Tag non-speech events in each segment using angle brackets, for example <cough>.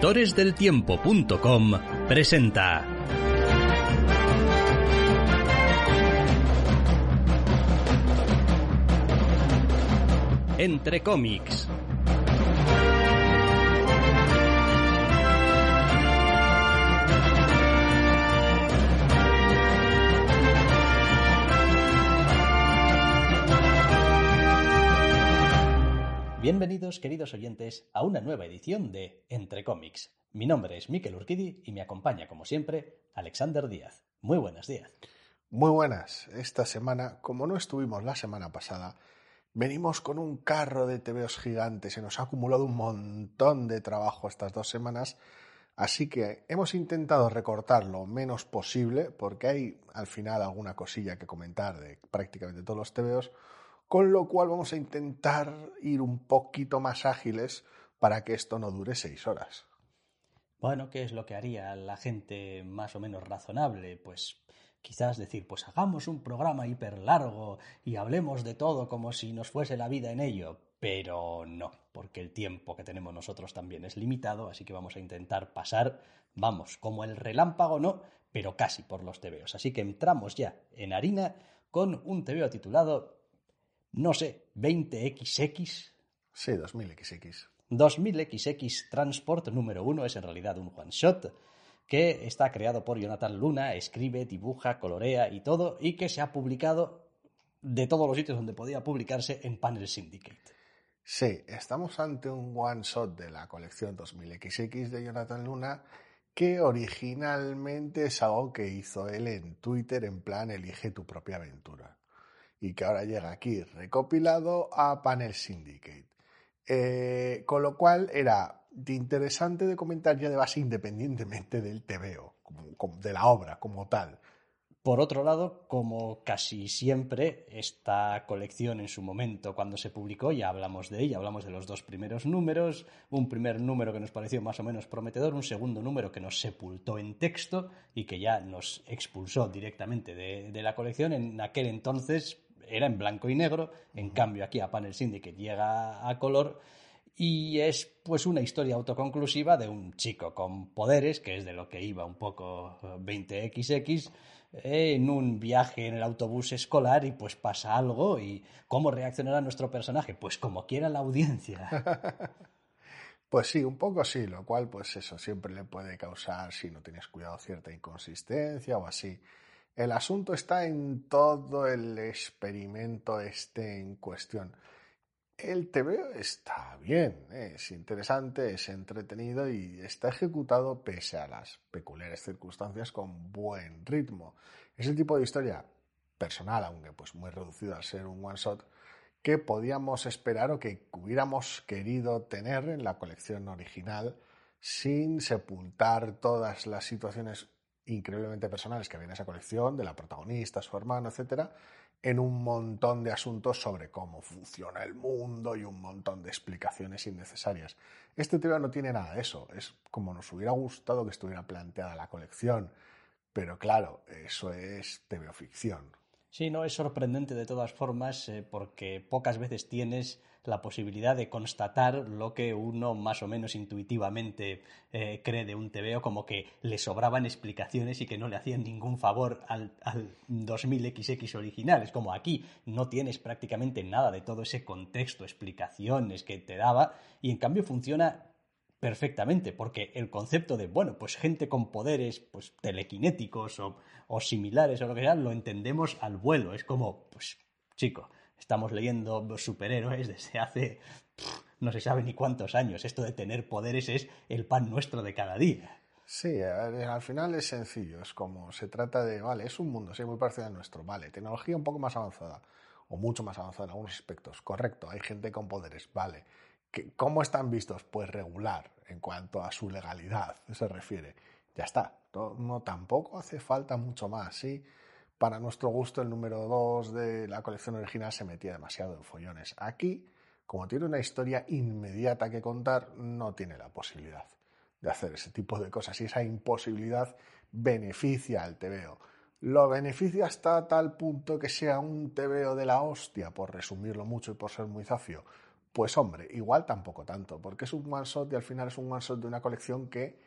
lectoresdeltiempo.com presenta Entre cómics. Bienvenidos, queridos oyentes, a una nueva edición de Entre cómics. Mi nombre es Miquel Urquidi y me acompaña, como siempre, Alexander Díaz. Muy buenos días. Muy buenas. Esta semana, como no estuvimos la semana pasada, venimos con un carro de TVOs gigantes. Se nos ha acumulado un montón de trabajo estas dos semanas. Así que hemos intentado recortar lo menos posible, porque hay al final alguna cosilla que comentar de prácticamente todos los TVOs con lo cual vamos a intentar ir un poquito más ágiles para que esto no dure seis horas. Bueno, ¿qué es lo que haría la gente más o menos razonable? Pues quizás decir, pues hagamos un programa hiper largo y hablemos de todo como si nos fuese la vida en ello. Pero no, porque el tiempo que tenemos nosotros también es limitado, así que vamos a intentar pasar, vamos, como el relámpago, no, pero casi por los tebeos. Así que entramos ya en harina con un tebeo titulado no sé, 20XX. Sí, 2000XX. 2000XX Transport número uno es en realidad un one shot que está creado por Jonathan Luna, escribe, dibuja, colorea y todo, y que se ha publicado de todos los sitios donde podía publicarse en Panel Syndicate. Sí, estamos ante un one shot de la colección 2000XX de Jonathan Luna que originalmente es algo que hizo él en Twitter en plan elige tu propia aventura y que ahora llega aquí recopilado a Panel Syndicate. Eh, con lo cual era interesante de comentar ya de base independientemente del TVO, de la obra como tal. Por otro lado, como casi siempre, esta colección en su momento, cuando se publicó, ya hablamos de ella, hablamos de los dos primeros números, un primer número que nos pareció más o menos prometedor, un segundo número que nos sepultó en texto y que ya nos expulsó directamente de, de la colección. En aquel entonces era en blanco y negro, en cambio aquí a Panel Syndicate llega a color y es pues una historia autoconclusiva de un chico con poderes, que es de lo que iba un poco 20XX, eh, en un viaje en el autobús escolar y pues pasa algo y cómo reaccionará nuestro personaje, pues como quiera la audiencia. <laughs> Pues sí, un poco sí, lo cual pues eso siempre le puede causar, si no tienes cuidado, cierta inconsistencia o así. El asunto está en todo el experimento este en cuestión. El TVO está bien, es interesante, es entretenido y está ejecutado pese a las peculiares circunstancias con buen ritmo. Es el tipo de historia personal, aunque pues muy reducido al ser un one shot, que podíamos esperar o que hubiéramos querido tener en la colección original sin sepultar todas las situaciones increíblemente personales que en esa colección, de la protagonista, su hermano, etcétera, en un montón de asuntos sobre cómo funciona el mundo y un montón de explicaciones innecesarias. Este tema no tiene nada de eso, es como nos hubiera gustado que estuviera planteada la colección, pero claro, eso es ficción. Sí, no, es sorprendente de todas formas eh, porque pocas veces tienes la posibilidad de constatar lo que uno más o menos intuitivamente eh, cree de un TVO, como que le sobraban explicaciones y que no le hacían ningún favor al, al 2000XX original. Es como aquí no tienes prácticamente nada de todo ese contexto, explicaciones que te daba y en cambio funciona perfectamente, porque el concepto de, bueno, pues gente con poderes pues telequinéticos o, o similares o lo que sea, lo entendemos al vuelo. Es como, pues, chico, estamos leyendo superhéroes desde hace no se sabe ni cuántos años. Esto de tener poderes es el pan nuestro de cada día. Sí, al final es sencillo. Es como se trata de, vale, es un mundo, sí, muy parecido al nuestro. Vale, tecnología un poco más avanzada o mucho más avanzada en algunos aspectos. Correcto, hay gente con poderes, vale. ¿Cómo están vistos? Pues regular en cuanto a su legalidad se refiere. Ya está. No, tampoco hace falta mucho más, ¿sí? Para nuestro gusto, el número 2 de la colección original se metía demasiado en follones. Aquí, como tiene una historia inmediata que contar, no tiene la posibilidad de hacer ese tipo de cosas. Y esa imposibilidad beneficia al TVO. Lo beneficia hasta tal punto que sea un TVO de la hostia, por resumirlo mucho y por ser muy zafio. Pues hombre, igual tampoco tanto, porque es un one shot y al final es un one shot de una colección que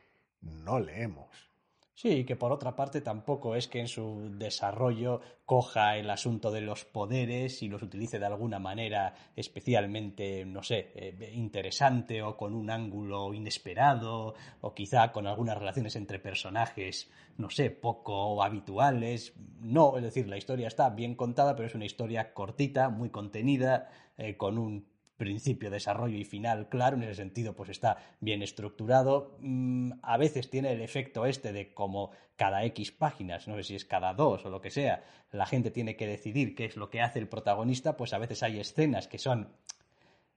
no leemos. Sí, que por otra parte tampoco es que en su desarrollo coja el asunto de los poderes y los utilice de alguna manera especialmente, no sé, eh, interesante o con un ángulo inesperado o quizá con algunas relaciones entre personajes, no sé, poco habituales. No, es decir, la historia está bien contada, pero es una historia cortita, muy contenida, eh, con un principio, desarrollo y final claro, en ese sentido pues está bien estructurado. Mm, a veces tiene el efecto este de como cada X páginas, no sé si es cada dos o lo que sea, la gente tiene que decidir qué es lo que hace el protagonista, pues a veces hay escenas que son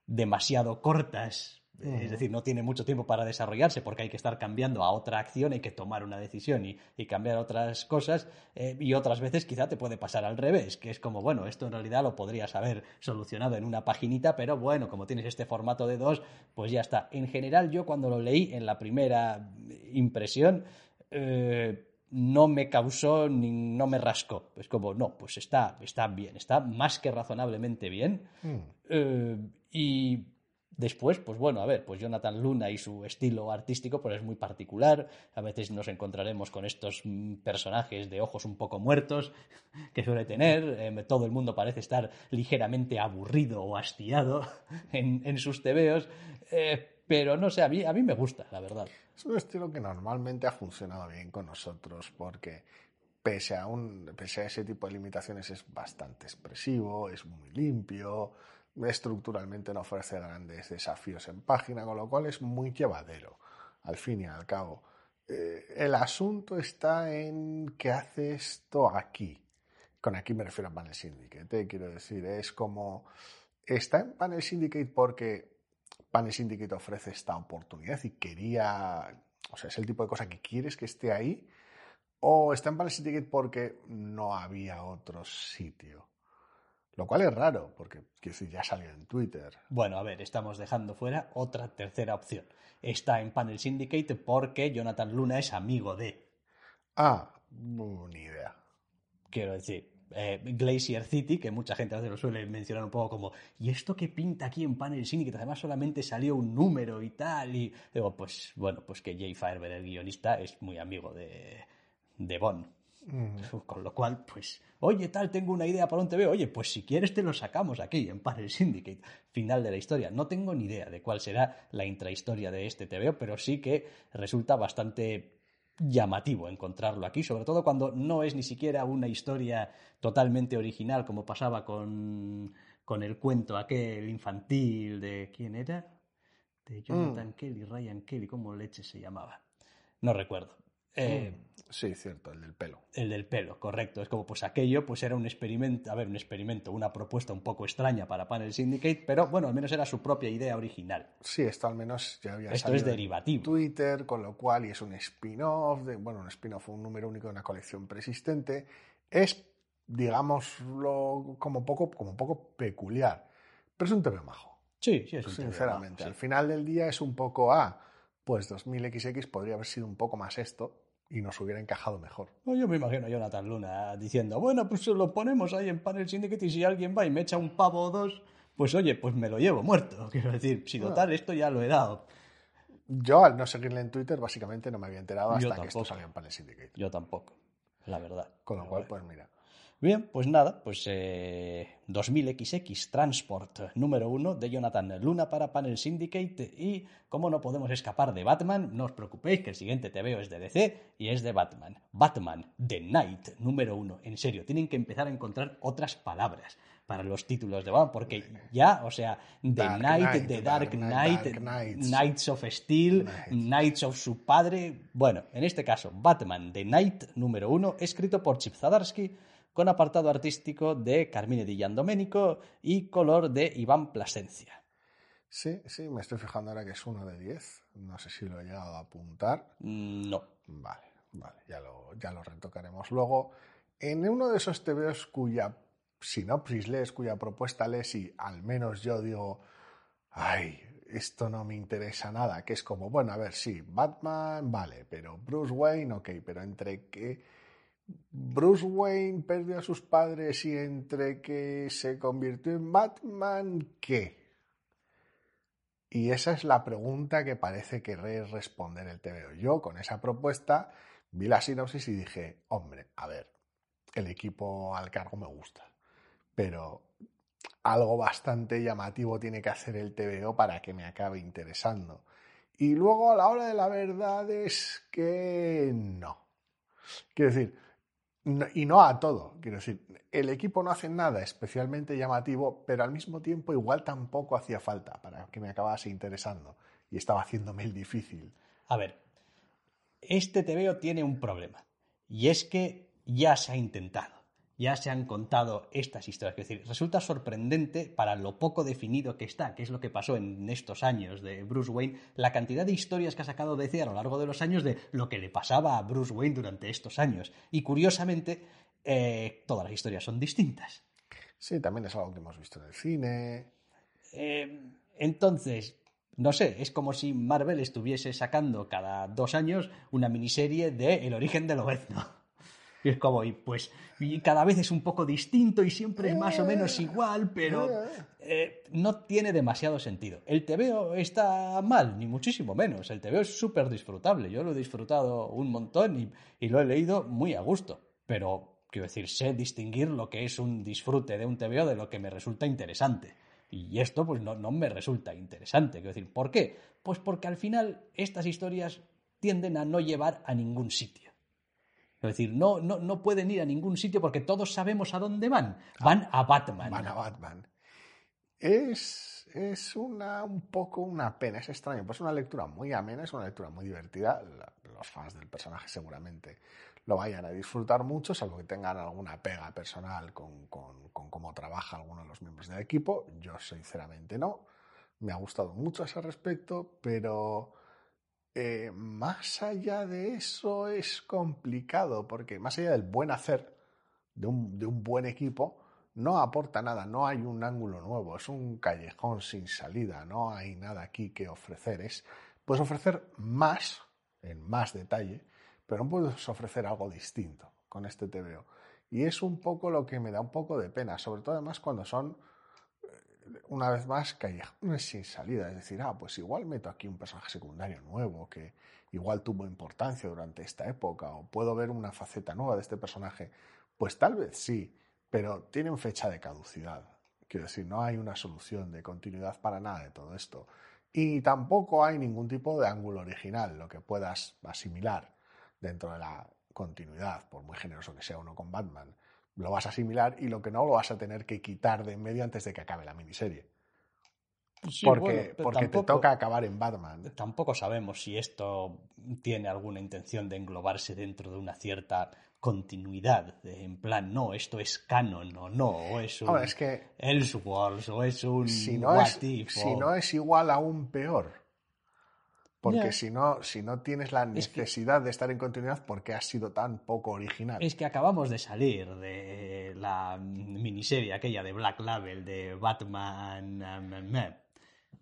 demasiado cortas es decir, no tiene mucho tiempo para desarrollarse porque hay que estar cambiando a otra acción, hay que tomar una decisión y, cambiar otras cosas. Eh, y otras veces quizá te puede pasar al revés, que es como, bueno, esto en realidad lo podrías haber solucionado en una paginita, pero bueno, como tienes este formato de dos, pues ya está. En general, yo cuando lo leí en la primera impresión, eh, no me causó ni no me rascó. Es como, no, pues está, está bien, está más que razonablemente bien. Mm. Eh, y Después, pues bueno, a ver, pues Jonathan Luna y su estilo artístico pues es muy particular. A veces nos encontraremos con estos mm, personajes de ojos un poco muertos <laughs> que suele tener. Eh, todo el mundo parece estar ligeramente aburrido o hastiado <laughs> en, sus tebeos. Eh, pero no sé, a mí, a mí me gusta, la verdad. Es un estilo que normalmente ha funcionado bien con nosotros porque pese a, un, pese a ese tipo de limitaciones es bastante expresivo, es muy limpio estructuralmente no ofrece grandes desafíos en página, con lo cual es muy llevadero, al fin y al cabo. Eh, el asunto está en qué hace esto aquí. Con aquí me refiero a Panel Syndicate, eh, quiero decir, es como... Está en Panel Syndicate porque Panel Syndicate ofrece esta oportunidad y quería... O sea, es el tipo de cosa que quieres que esté ahí. O está en Panel Syndicate porque no había otro sitio. Lo cual es raro, porque ya salió en Twitter. Bueno, a ver, estamos dejando fuera otra tercera opción. Está en Panel Syndicate porque Jonathan Luna es amigo de. Ah, ni idea. Quiero decir, eh, Glacier City, que mucha gente a veces lo suele mencionar un poco como, ¿y esto qué pinta aquí en Panel Syndicate? Además solamente salió un número y tal, y digo, pues bueno, pues que Jay Fireberg, el guionista, es muy amigo de, de Bond. Con lo cual, pues, oye, tal, tengo una idea para un TV. Oye, pues si quieres te lo sacamos aquí en Panel Syndicate. Final de la historia. No tengo ni idea de cuál será la intrahistoria de este TV, pero sí que resulta bastante llamativo encontrarlo aquí, sobre todo cuando no es ni siquiera una historia totalmente original, como pasaba con, con el cuento aquel infantil de ¿quién era? De Jonathan mm. Kelly, Ryan Kelly, ¿cómo leche se llamaba? No recuerdo. Eh, sí, cierto, el del pelo. El del pelo, correcto. Es como, pues aquello, pues era un experimento, a ver, un experimento, una propuesta un poco extraña para Panel Syndicate, pero bueno, al menos era su propia idea original. Sí, esto al menos ya había Esto es derivativo. Twitter, con lo cual, y es un spin-off, de, bueno, un spin-off, un número único de una colección persistente. Es, digámoslo, como poco, como poco peculiar, pero es un tema majo. Sí, sí, es un Sinceramente, al final del día es un poco, ah, pues 2000XX podría haber sido un poco más esto, y nos hubiera encajado mejor. Yo me imagino a Jonathan Luna diciendo, bueno, pues lo ponemos ahí en Panel Syndicate y si alguien va y me echa un pavo o dos, pues oye, pues me lo llevo muerto. <laughs> Quiero decir, si total, esto ya lo he dado. Yo, al no seguirle en Twitter, básicamente no me había enterado hasta que esto salía en Panel Syndicate. Yo tampoco, la verdad. Con lo cual, pues mira. Bien, pues nada, pues 2000XX eh, Transport número uno de Jonathan Luna para Panel Syndicate y como no podemos escapar de Batman, no os preocupéis que el siguiente TVO es de DC y es de Batman. Batman, The Night número uno. En serio, tienen que empezar a encontrar otras palabras para los títulos de Batman, porque ya, o sea, The Night, The Dark, Knight, Knights of Steel, Knights of su padre. Bueno, en este caso, Batman, The Night número uno, escrito por Chip Zadarsky con apartado artístico de Carmine Di Giandomenico y color de Iván Plasencia. Sí, sí, me estoy fijando ahora que es uno de 10. No sé si lo he llegado a apuntar. Mm, no. Vale, vale, ya lo, ya lo retocaremos luego. En uno de esos TVOs cuya sinopsis lees, cuya propuesta lees y al menos yo digo, ay, esto no me interesa nada, que es como, bueno, a ver, sí, Batman, vale, pero Bruce Wayne, ok, pero entre qué Bruce Wayne perdió a sus padres y entre que se convirtió en Batman, ¿qué? Y esa es la pregunta que parece querer responder el TVO. Yo con esa propuesta vi la sinopsis y dije, hombre, a ver, el equipo al cargo me gusta, pero algo bastante llamativo tiene que hacer el TVO para que me acabe interesando. Y luego a la hora de la verdad es que no. Quiero decir, y no a todo, quiero decir, el equipo no hace nada especialmente llamativo, pero al mismo tiempo igual tampoco hacía falta para que me acabase interesando y estaba haciéndome el difícil. A ver, este TVO tiene un problema y es que ya se ha intentado ya se han contado estas historias. Es decir, resulta sorprendente para lo poco definido que está, que es lo que pasó en estos años de Bruce Wayne, la cantidad de historias que ha sacado DC a lo largo de los años de lo que le pasaba a Bruce Wayne durante estos años. Y curiosamente, eh, todas las historias son distintas. Sí, también es algo que hemos visto en el cine. Eh, entonces, no sé, es como si Marvel estuviese sacando cada dos años una miniserie de El origen del Obezno. Y es como, y pues, y cada vez es un poco distinto y siempre es más o menos igual, pero eh, no tiene demasiado sentido. El TVO está mal, ni muchísimo menos. El TVO es súper disfrutable. Yo lo he disfrutado un montón y, y lo he leído muy a gusto. Pero, quiero decir, sé distinguir lo que es un disfrute de un TVO de lo que me resulta interesante. Y esto, pues, no, no me resulta interesante. Quiero decir, ¿por qué? Pues porque al final estas historias tienden a no llevar a ningún sitio. Es decir, no, no, no pueden ir a ningún sitio porque todos sabemos a dónde van. Ah, van a Batman. Van a Batman. Es, es una, un poco una pena, es extraño. Pues es una lectura muy amena, es una lectura muy divertida. Los fans del personaje seguramente lo vayan a disfrutar mucho, salvo que tengan alguna pega personal con, con, con cómo trabaja alguno de los miembros del equipo. Yo sinceramente no. Me ha gustado mucho a ese respecto, pero eh, más allá de eso es complicado, porque más allá del buen hacer de un, buen equipo, no aporta nada, no hay un ángulo nuevo, es un callejón sin salida, no hay nada aquí que ofrecer. Es, puedes ofrecer más, en más detalle, pero no puedes ofrecer algo distinto con este TVO. Y es un poco lo que me da un poco de pena, sobre todo además cuando son una vez más, callejones sin salida. Es decir, ah, pues igual meto aquí un personaje secundario nuevo que igual tuvo importancia durante esta época, o puedo ver una faceta nueva de este personaje. Pues tal vez sí, pero tienen fecha de caducidad. Quiero decir, no hay una solución de continuidad para nada de todo esto. Y tampoco hay ningún tipo de ángulo original, lo que puedas asimilar dentro de la continuidad, por muy generoso que sea uno con Batman lo vas a asimilar y lo que no lo vas a tener que quitar de en medio antes de que acabe la miniserie. porque porque te toca acabar en Batman. Tampoco sabemos si esto tiene alguna intención de englobarse dentro de una cierta continuidad. en plan, no, esto es canon o no, o es un es que, Elseworlds o es un si no es, Si no es igual, aún peor. Porque si, no, si no tienes la necesidad de estar en continuidad, ¿por qué has sido tan poco original? Es que acabamos de salir de la miniserie aquella de Black Label, de Batman.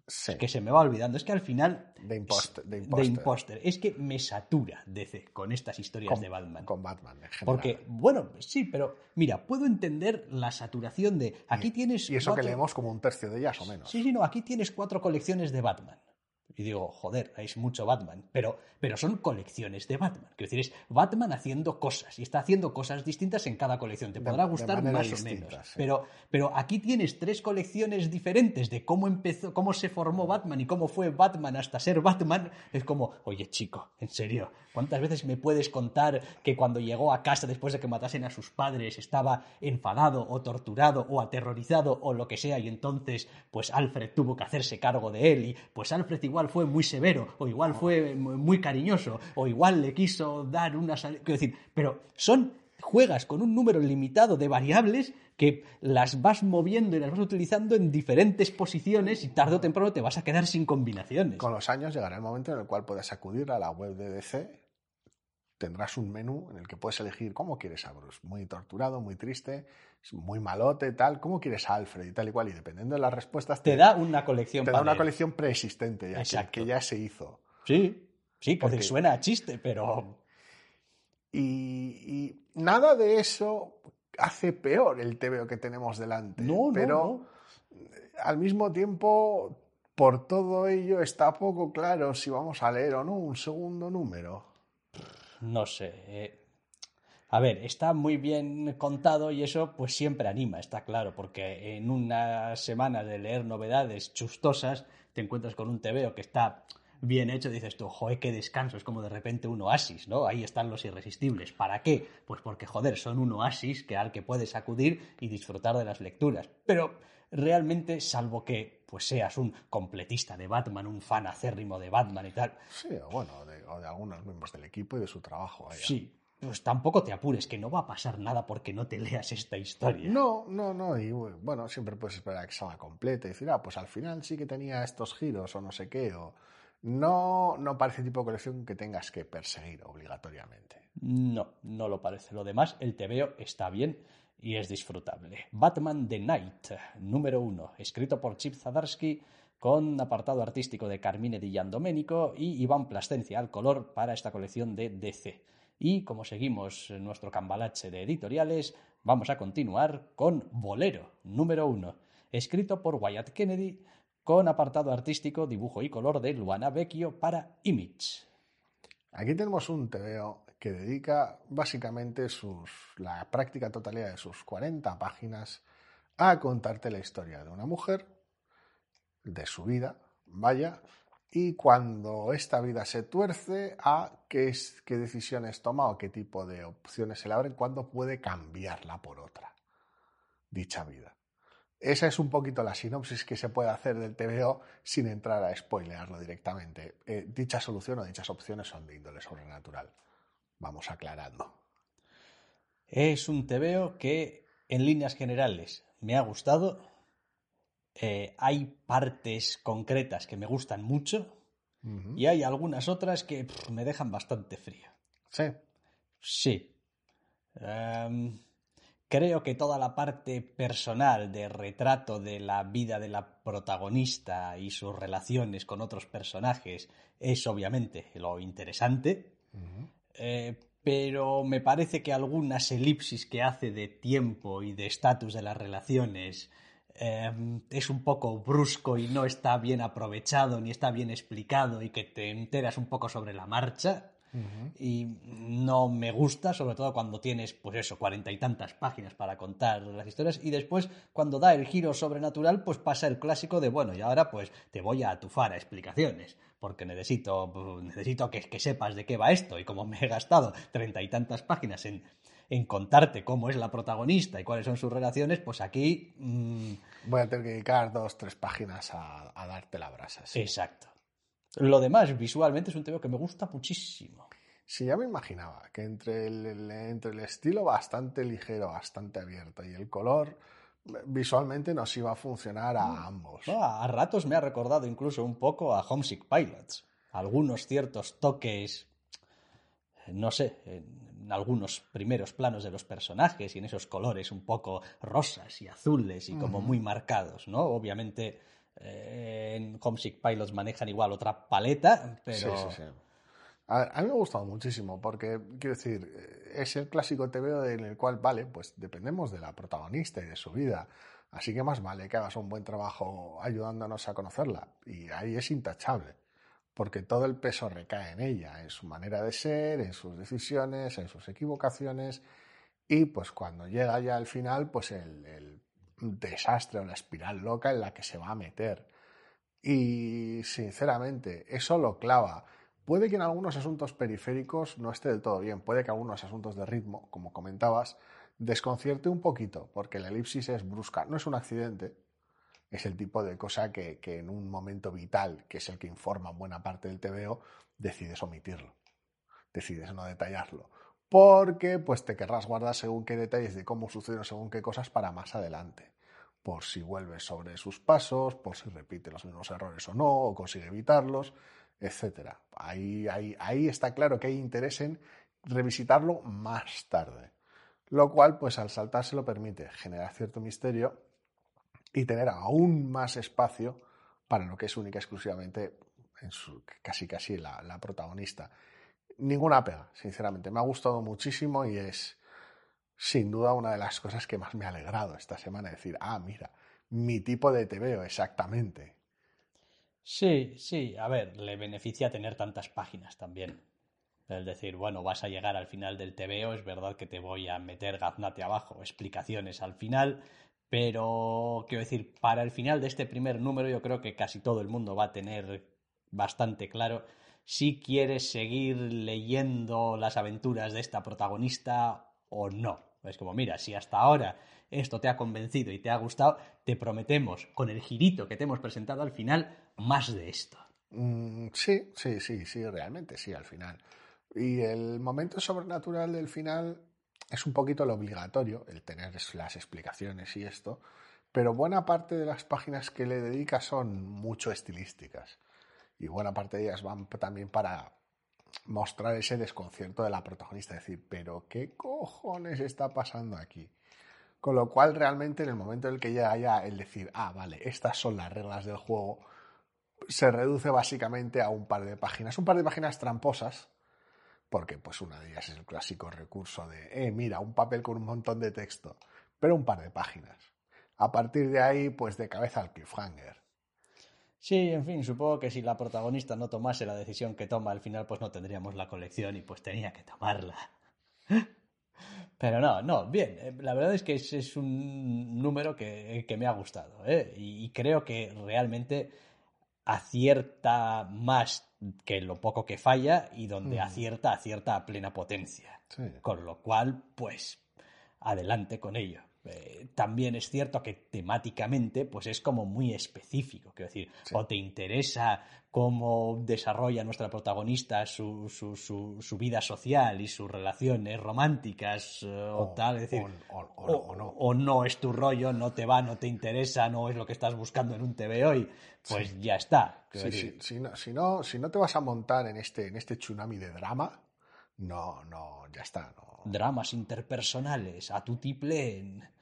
Sí. que se me va olvidando. Es que al final. De Imposter. De Es que me satura DC con estas historias de Batman. Con Batman, en general. Porque, bueno, sí, pero mira, puedo entender la saturación de. Aquí tienes. Y eso que leemos como un tercio de ellas o menos. Sí, sí, no. Aquí tienes cuatro colecciones de Batman. Y digo, joder, es mucho Batman. Pero, pero son colecciones de Batman. Quiero decir, es Batman haciendo cosas. Y está haciendo cosas distintas en cada colección. Te podrá gustar más o menos. Pero, pero aquí tienes tres colecciones diferentes de cómo empezó, cómo se formó Batman y cómo fue Batman hasta ser Batman. Es como, oye, chico, en serio, ¿cuántas veces me puedes contar que cuando llegó a casa después de que matasen a sus padres estaba enfadado o torturado o aterrorizado o lo que sea? Y entonces, pues Alfred tuvo que hacerse cargo de él. Y pues Alfred igual fue muy severo, o igual fue muy cariñoso, o igual le quiso dar una salida. Quiero decir, pero son juegas con un número limitado de variables que las vas moviendo y las vas utilizando en diferentes posiciones y tarde o temprano te vas a quedar sin combinaciones. Con los años llegará el momento en el cual puedes acudir a la web de DC, tendrás un menú en el que puedes elegir cómo quieres a Bruce, muy torturado, muy triste, muy malote, tal, cómo quieres a Alfred y tal y cual, y dependiendo de las respuestas te, da una colección. Te da una colección preexistente ya, que, ya se hizo. Sí, sí, porque suena a chiste, pero... Y, nada de eso hace peor el TVO que tenemos delante. No, pero no, al mismo tiempo por todo ello está poco claro si vamos a leer o no un segundo número. No sé. Eh, a ver, está muy bien contado y eso pues siempre anima, está claro, porque en una semana de leer novedades chustosas te encuentras con un TVO que está bien hecho, dices tú, joder, qué descanso, es como de repente un oasis, ¿no? Ahí están los irresistibles. ¿Para qué? Pues porque, joder, son un oasis que al que puedes acudir y disfrutar de las lecturas. Pero realmente, salvo que pues seas un completista de Batman, un fan acérrimo de Batman y tal. Sí, o bueno, de, o de algunos miembros del equipo y de su trabajo. Sí, pues tampoco te apures, que no va a pasar nada porque no te leas esta historia. No, no, no, y bueno, siempre puedes esperar a que salga completa y decir, ah, pues al final sí que tenía estos giros o no sé qué, o no, no parece tipo de colección que tengas que perseguir obligatoriamente. No, no lo parece. Lo demás, el TVO está bien y es disfrutable. Batman The Night, número uno, escrito por Chip Zadarsky, con apartado artístico de Carmine Di Giandomenico y Iván Plastencia al color para esta colección de DC. Y como seguimos nuestro cambalache de editoriales, vamos a continuar con Bolero, número uno, escrito por Wyatt Kennedy, con apartado artístico, dibujo y color de Luana Vecchio para Image. Aquí tenemos un TVO que dedica básicamente la práctica totalidad de sus 40 páginas a contarte la historia de una mujer, de su vida, vaya, y cuando esta vida se tuerce, a qué, es, qué decisiones toma o qué tipo de opciones se le abren, cuándo puede cambiarla por otra, dicha vida. Esa es un poquito la sinopsis que se puede hacer del TVO sin entrar a spoilearlo directamente. Eh, dicha solución o dichas opciones son de índole sobrenatural. Vamos aclarando. Es un TVO que, en líneas generales, me ha gustado. Eh, hay partes concretas que me gustan mucho y hay algunas otras que me dejan bastante frío. Sí. Sí. Em, Creo que toda la parte personal de retrato de la vida de la protagonista y sus relaciones con otros personajes es obviamente lo interesante, eh, pero me parece que algunas elipsis que hace de tiempo y de estatus de las relaciones eh, es un poco brusco y no está bien aprovechado ni está bien explicado y que te enteras un poco sobre la marcha. Y no me gusta, sobre todo cuando tienes, pues eso, cuarenta y tantas páginas para contar las historias y después cuando da el giro sobrenatural, pues pasa el clásico de, bueno, y ahora pues te voy a atufar a explicaciones, porque necesito, necesito que, que sepas de qué va esto y como me he gastado treinta y tantas páginas en, en contarte cómo es la protagonista y cuáles son sus relaciones, pues aquí... Mm, voy a tener que dedicar dos, tres páginas a, darte la brasa. Exacto. Lo demás, visualmente, es un tema que me gusta muchísimo. Sí, ya me imaginaba que entre el, entre el estilo bastante ligero, bastante abierto y el color, visualmente nos iba a funcionar a mm. ambos. a ratos me ha recordado incluso un poco a Homesick Pilots. Algunos ciertos toques, no sé, algunos primeros planos de los personajes y en esos colores un poco rosas y azules y como muy marcados, ¿no? Obviamente eh, en Homesick Pilots manejan igual otra paleta, pero... Sí, sí, sí. A, mí me ha gustado muchísimo porque, quiero decir, es el clásico TVO en el cual, vale, pues dependemos de la protagonista y de su vida. Así que más vale que hagas un buen trabajo ayudándonos a conocerla. Y ahí es intachable, porque todo el peso recae en ella, en su manera de ser, en sus decisiones, en sus equivocaciones. Y pues cuando llega ya al final, pues el, el desastre o la espiral loca en la que se va a meter. Y sinceramente, eso lo clava. Puede que en algunos asuntos periféricos no esté del todo bien, puede que algunos asuntos de ritmo, como comentabas, desconcierte un poquito, porque la elipsis es brusca, no es un accidente, es el tipo de cosa que, en un momento vital, que es el que informa buena parte del TVO, decides omitirlo, decides no detallarlo porque pues te querrás guardar según qué detalles de cómo sucedieron según qué cosas para más adelante. Por si vuelve sobre sus pasos, por si repite los mismos errores o no, o consigue evitarlos, etc. Ahí, ahí, ahí está claro que hay interés en revisitarlo más tarde. Lo cual, pues al saltarse lo permite generar cierto misterio y tener aún más espacio para lo que es única exclusivamente en su, casi casi la, la protagonista ninguna pega, sinceramente. Me ha gustado muchísimo y es sin duda una de las cosas que más me ha alegrado esta semana. Decir, ah, mira, mi tipo de TVO exactamente. Sí, sí, a ver, le beneficia tener tantas páginas también. Es decir, bueno, vas a llegar al final del TVO, es verdad que te voy a meter gaznate abajo, explicaciones al final, pero quiero decir, para el final de este primer número yo creo que casi todo el mundo va a tener bastante claro si quieres seguir leyendo las aventuras de esta protagonista o no. Es como, mira, si hasta ahora esto te ha convencido y te ha gustado, te prometemos, con el girito que te hemos presentado al final, más de esto. Mm, sí, sí, sí, sí, realmente sí, al final. Y el momento sobrenatural del final es un poquito lo obligatorio, el tener las explicaciones y esto, pero buena parte de las páginas que le dedica son mucho estilísticas. Y buena parte de ellas van también para mostrar ese desconcierto de la protagonista, decir, pero ¿qué cojones está pasando aquí? Con lo cual, realmente, en el momento en el que ya el decir, ah, vale, estas son las reglas del juego, se reduce básicamente a un par de páginas. Un par de páginas tramposas, porque pues una de ellas es el clásico recurso de, eh, mira, un papel con un montón de texto, pero un par de páginas. A partir de ahí, pues de cabeza al cliffhanger. Sí, en fin, supongo que si la protagonista no tomase la decisión que toma al final, pues no tendríamos la colección y pues tenía que tomarla. <laughs> Pero no, no, bien, eh, la verdad es que es, un número que, me ha gustado ¿eh? y, creo que realmente acierta más que lo poco que falla y donde mm. acierta, acierta a plena potencia. Con lo cual, pues, adelante con ello. Eh, también es cierto que temáticamente pues es como muy específico, quiero decir, o te interesa cómo desarrolla nuestra protagonista su, su, su, vida social y sus relaciones románticas eh, o, tal, es decir, o, no. o, no. es tu rollo, no te va, no te interesa, no es lo que estás buscando en un TV hoy, pues ya está. si, no, si, no, si no te vas a montar en este, en este tsunami de drama, no, no, ya está. No. Dramas interpersonales, a tu tiplen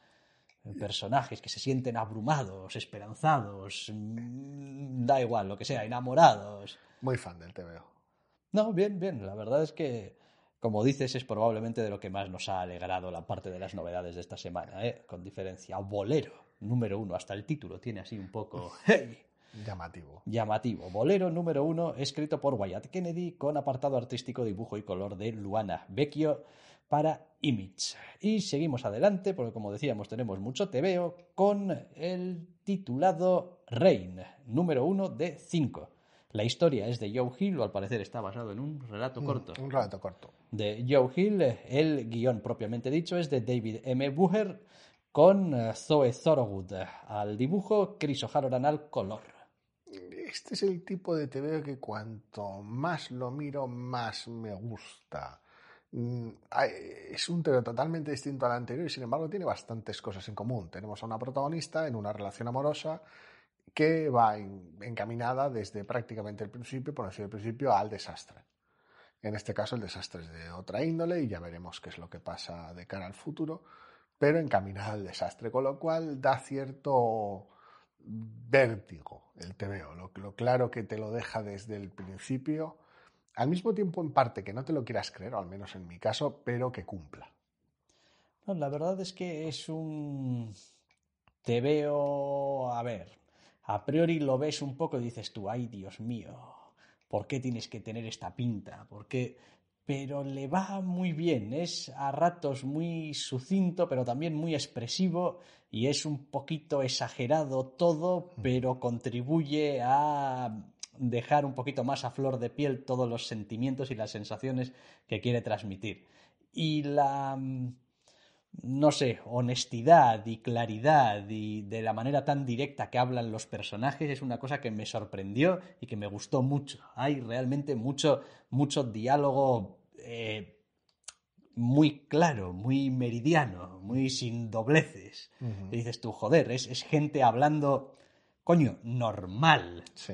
personajes que se sienten abrumados, esperanzados, mm, da igual, lo que sea, enamorados. Muy fan del TVO. No, bien, bien. La verdad es que, como dices, es probablemente de lo que más nos ha alegrado la parte de las novedades de esta semana, ¿eh? con diferencia. Bolero, número uno, hasta el título tiene así un poco... <laughs> Llamativo. Llamativo. Bolero número uno, escrito por Wyatt Kennedy, con apartado artístico, dibujo y color de Luana Vecchio para Image. Y seguimos adelante, porque como decíamos, tenemos mucho veo con el titulado Rain, número uno de 5. La historia es de Joe Hill, o al parecer está basado en un relato mm, corto. un relato corto. De Joe Hill, el guion propiamente dicho es de David M. Buher, con eh, Zoe Thorogood al dibujo, Chris O'Halloran al color. Este es el tipo de TV que cuanto más lo miro, más me gusta. Mm, es un tema totalmente distinto al anterior y sin embargo tiene bastantes cosas en común. Tenemos a una protagonista en una relación amorosa que va encaminada desde prácticamente el principio, por decir el principio, al desastre. En este caso el desastre es de otra índole y ya veremos qué es lo que pasa de cara al futuro, pero encaminada al desastre, con lo cual da cierto vértigo el TVO, lo, lo claro que te lo deja desde el principio al mismo tiempo, en parte, que no te lo quieras creer, o al menos en mi caso, pero que cumpla. No, la verdad es que es un... Te veo... A ver, a priori lo ves un poco y dices tú, ay Dios mío, ¿por qué tienes que tener esta pinta? ¿Por qué? Pero le va muy bien, es a ratos muy sucinto, pero también muy expresivo y es un poquito exagerado todo, mm. pero contribuye a dejar un poquito más a flor de piel todos los sentimientos y las sensaciones que quiere transmitir. Y la, mm, no sé, honestidad y claridad y de la manera tan directa que hablan los personajes es una cosa que me sorprendió y que me gustó mucho. Hay realmente mucho, mucho diálogo eh, muy claro, muy meridiano, muy sin dobleces. Y dices tú, joder, es, es gente hablando, coño, normal. Sí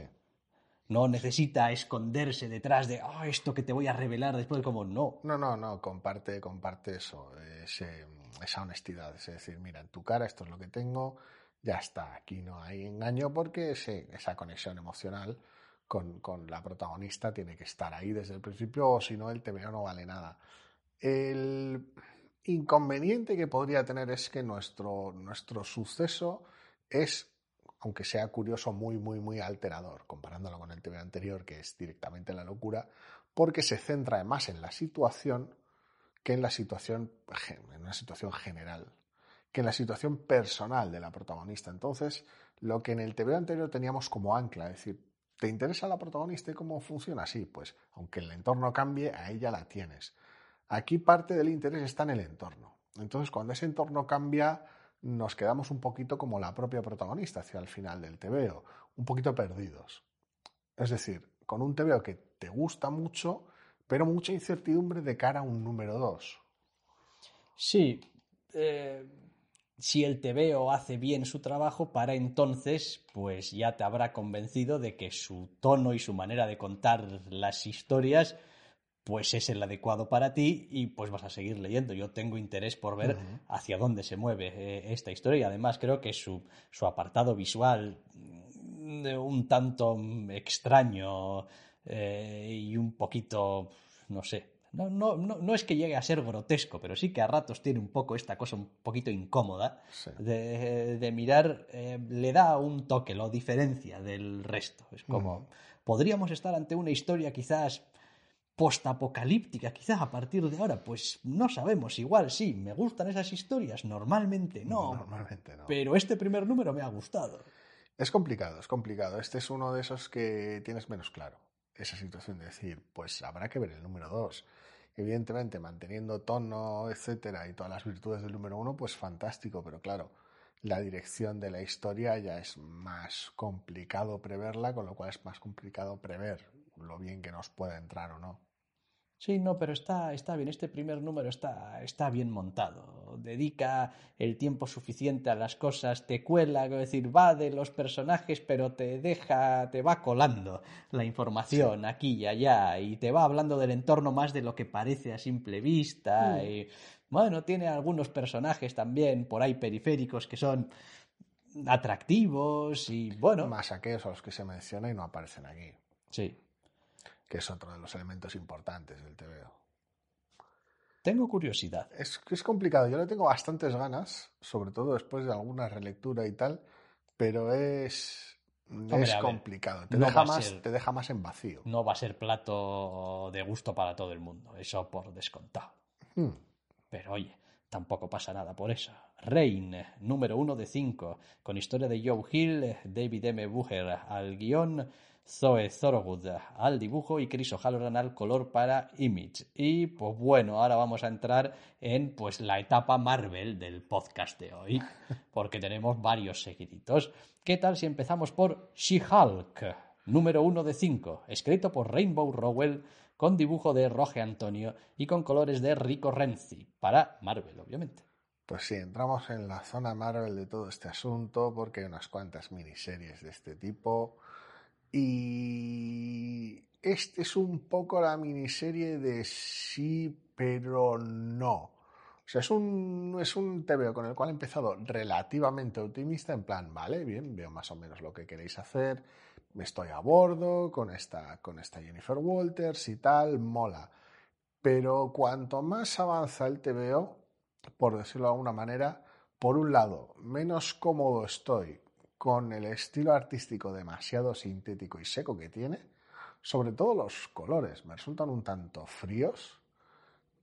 no necesita esconderse detrás de oh, esto que te voy a revelar después, como no. No, no, no, comparte, comparte eso, esa honestidad. Es decir, mira, en tu cara esto es lo que tengo, ya está, aquí no hay engaño porque esa conexión emocional con, la protagonista tiene que estar ahí desde el principio o si no el TVO no vale nada. El inconveniente que podría tener es que nuestro, nuestro suceso es aunque sea curioso, muy, muy, muy alterador, comparándolo con el TV anterior, que es directamente la locura, porque se centra más en la situación que en la situación, en una situación general, que en la situación personal de la protagonista. Entonces, lo que en el TV anterior teníamos como ancla, es decir, ¿te interesa la protagonista y cómo funciona? Sí, pues aunque el entorno cambie, a ella la tienes. Aquí parte del interés está en el entorno. Entonces, cuando ese entorno cambia, nos quedamos un poquito como la propia protagonista hacia el final del TVO, un poquito perdidos. Es decir, con un TVO que te gusta mucho, pero mucha incertidumbre de cara a un número 2. Sí, eh, si el TVO hace bien su trabajo, para entonces, pues ya te habrá convencido de que su tono y su manera de contar las historias pues es el adecuado para ti y pues vas a seguir leyendo. Yo tengo interés por ver hacia dónde se mueve eh, esta historia y además creo que su, su apartado visual un tanto extraño eh, y un poquito, no sé, no, no, no, es que llegue a ser grotesco, pero sí que a ratos tiene un poco esta cosa un poquito incómoda de, mirar, eh, le da un toque, lo diferencia del resto. Es como, podríamos estar ante una historia quizás postapocalíptica, quizás a partir de ahora, pues no sabemos, igual sí, me gustan esas historias, normalmente no, normalmente no. pero este primer número me ha gustado. Es complicado, es complicado. Este es uno de esos que tienes menos claro, esa situación de decir, pues habrá que ver el número dos. Evidentemente, manteniendo tono, etcétera, y todas las virtudes del número uno, pues fantástico, pero claro, la dirección de la historia ya es más complicado preverla, con lo cual es más complicado prever lo bien que nos pueda entrar o no. Sí, no, pero está, está bien. Este primer número está, está bien montado. Dedica el tiempo suficiente a las cosas, te cuela, es decir, va de los personajes, pero te deja, te va colando la información aquí y allá y te va hablando del entorno más de lo que parece a simple vista. Mm. Y, bueno, tiene algunos personajes también por ahí periféricos que son atractivos y bueno. Más aquellos a los que se menciona y no aparecen aquí. Sí que es otro de los elementos importantes del TVO. Tengo curiosidad. Es, es complicado, yo le tengo bastantes ganas, sobre todo después de alguna relectura y tal, pero es, es complicado. te, deja más, te deja más en vacío. No va a ser plato de gusto para todo el mundo, eso por descontado. Hmm. Pero oye, tampoco pasa nada por eso. Rain, número uno de cinco, con historia de Joe Hill, David M. Bucher al guion, Zoe Thorogood al dibujo y Chris O'Halloran al color para Image. Y pues bueno, ahora vamos a entrar en pues la etapa Marvel del podcast de hoy, <laughs> porque tenemos varios seguiditos. ¿Qué tal si empezamos por She-Hulk, número uno de cinco, escrito por Rainbow Rowell, con dibujo de Roge Antonio y con colores de Rico Renzi, para Marvel, obviamente. Pues sí, entramos en la zona Marvel de todo este asunto, porque hay unas cuantas miniseries de este tipo y este es un poco la miniserie de sí, pero no. O sea, es un, es un con el cual he empezado relativamente optimista, en plan, vale, bien, veo más o menos lo que queréis hacer, estoy a bordo con esta, con esta Jennifer Walters y tal, mola. Pero cuanto más avanza el TVO, por decirlo de alguna manera, por un lado, menos cómodo estoy con el estilo artístico demasiado sintético y seco que tiene, sobre todo los colores me resultan un tanto fríos.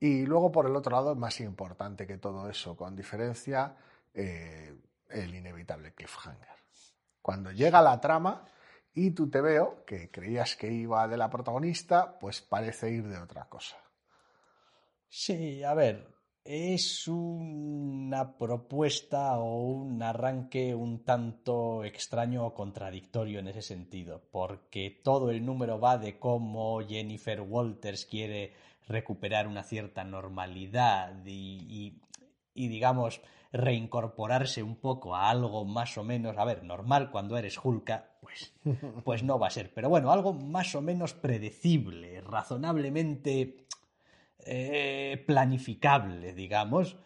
Y luego por el otro lado, más importante que todo eso, con diferencia, eh, el inevitable cliffhanger. Cuando llega la trama y tú te veo, que creías que iba de la protagonista, pues parece ir de otra cosa. Sí, a ver, es una propuesta o un arranque un tanto extraño o contradictorio en ese sentido, porque todo el número va de cómo Jennifer Walters quiere recuperar una cierta normalidad y, digamos, reincorporarse un poco a algo más o menos, a ver, normal cuando eres Hulka, pues, <laughs> pues no va a ser, pero bueno, algo más o menos predecible, razonablemente eh, planificable, digamos.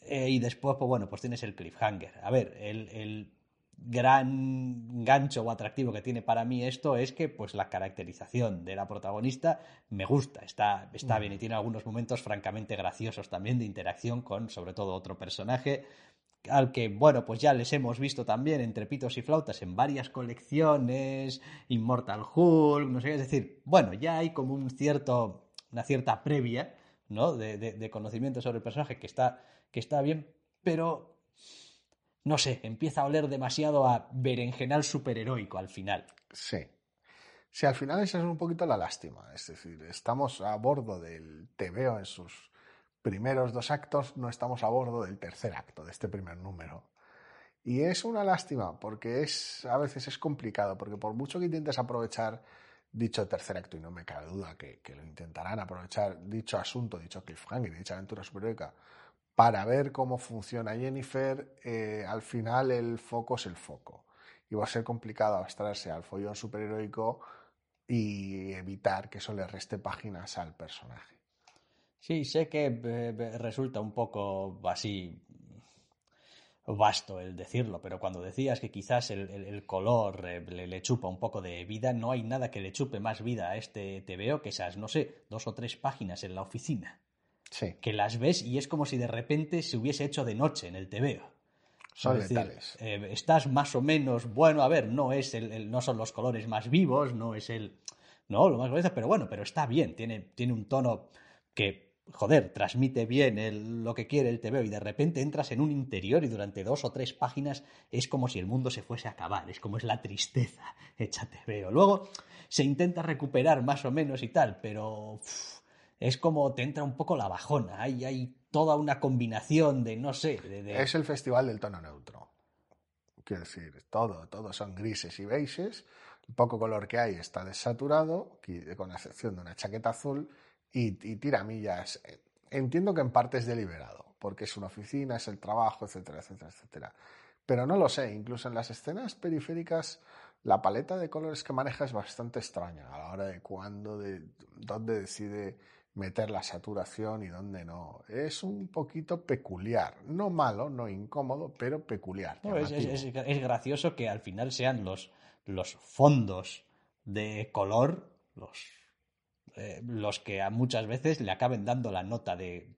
Eh, y después, pues bueno, pues tienes el cliffhanger. A ver, el, gran gancho o atractivo que tiene para mí esto es que pues la caracterización de la protagonista me gusta, está, está bien y tiene algunos momentos francamente graciosos también de interacción con sobre todo otro personaje al que, bueno, pues ya les hemos visto también entre pitos y flautas en varias colecciones, Immortal Hulk, no sé qué, es decir, bueno, ya hay como un cierto, una cierta previa, ¿no? De, de, conocimiento sobre el personaje que está, que está bien, pero no sé, empieza a oler demasiado a berenjenal superheroico al final. Sí. Sí, al final esa es un poquito la lástima. Es decir, estamos a bordo del TVO en sus primeros dos actos, no estamos a bordo del tercer acto, de este primer número. Y es una lástima, porque es a veces es complicado, porque por mucho que intentes aprovechar dicho tercer acto, y no me cabe duda que, lo intentarán aprovechar dicho asunto, dicho cliffhanger, dicha aventura superhéroica, para ver cómo funciona Jennifer, eh, al final el foco es el foco. Y va a ser complicado abstraerse al follón superheroico y evitar que eso le reste páginas al personaje. Sí, sé que eh, resulta un poco así vasto el decirlo, pero cuando decías que quizás el, color eh, le, chupa un poco de vida, no hay nada que le chupe más vida a este TVO que esas, no sé, dos o tres páginas en la oficina. Sí. Que las ves y es como si de repente se hubiese hecho de noche en el TVO. Son decir, eh, estás más o menos, bueno, a ver, no es el, no son los colores más vivos, no es el, no, lo más bonito, pero bueno, pero está bien, tiene, tiene un tono que joder, transmite bien lo que quiere el TVO y de repente entras en un interior y durante dos o tres páginas es como si el mundo se fuese a acabar, es como es la tristeza hecha TVO. Luego se intenta recuperar más o menos y tal, pero es como te entra un poco la bajona, hay, hay toda una combinación de, no sé, Es el festival del tono neutro. Quiero decir, todo, todo son grises y beiges, el poco color que hay está desaturado, con excepción de una chaqueta azul, y, tiramillas. Entiendo que en parte es deliberado, porque es una oficina, es el trabajo, etcétera, etcétera, etcétera. Pero no lo sé, incluso en las escenas periféricas la paleta de colores que maneja es bastante extraña a la hora de cuándo, de dónde decide meter la saturación y dónde no. Es un poquito peculiar, no malo, no incómodo, pero peculiar. es, gracioso que al final sean los, los fondos de color, los eh, los que a muchas veces le acaben dando la nota de,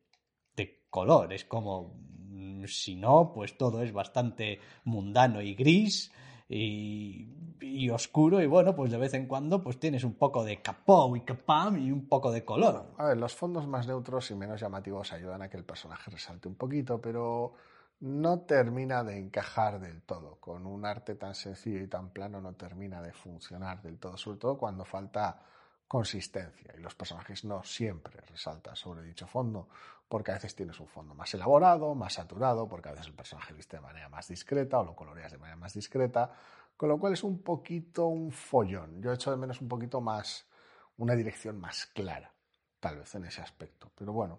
color. Es como, mm, si no, pues todo es bastante mundano y gris. Y, oscuro y bueno, pues de vez en cuando pues tienes un poco de capó y capam y un poco de color. a ver, los fondos más neutros y menos llamativos ayudan a que el personaje resalte un poquito, pero no termina de encajar del todo. Con un arte tan sencillo y tan plano no termina de funcionar del todo, sobre todo cuando falta consistencia y los personajes no siempre resaltan sobre dicho fondo porque a veces tienes un fondo más elaborado, más saturado, porque a veces el personaje viste de manera más discreta o lo coloreas de manera más discreta, con lo cual es un poquito un follón. Yo echo de menos un poquito más una dirección más clara, tal vez en ese aspecto, pero bueno,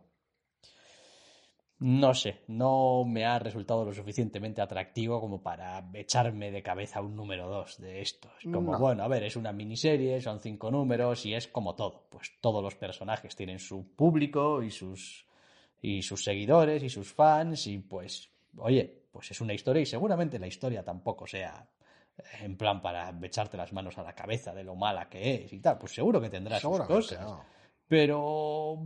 no sé, no me ha resultado lo suficientemente atractivo como para echarme de cabeza un número dos de estos. Como, bueno, a ver, es una miniserie, son cinco números y es como todo. Pues todos los personajes tienen su público y sus, y sus seguidores y sus fans y pues, oye, pues es una historia y seguramente la historia tampoco sea en plan para echarte las manos a la cabeza de lo mala que es y tal. Pues seguro que tendrá sus cosas pero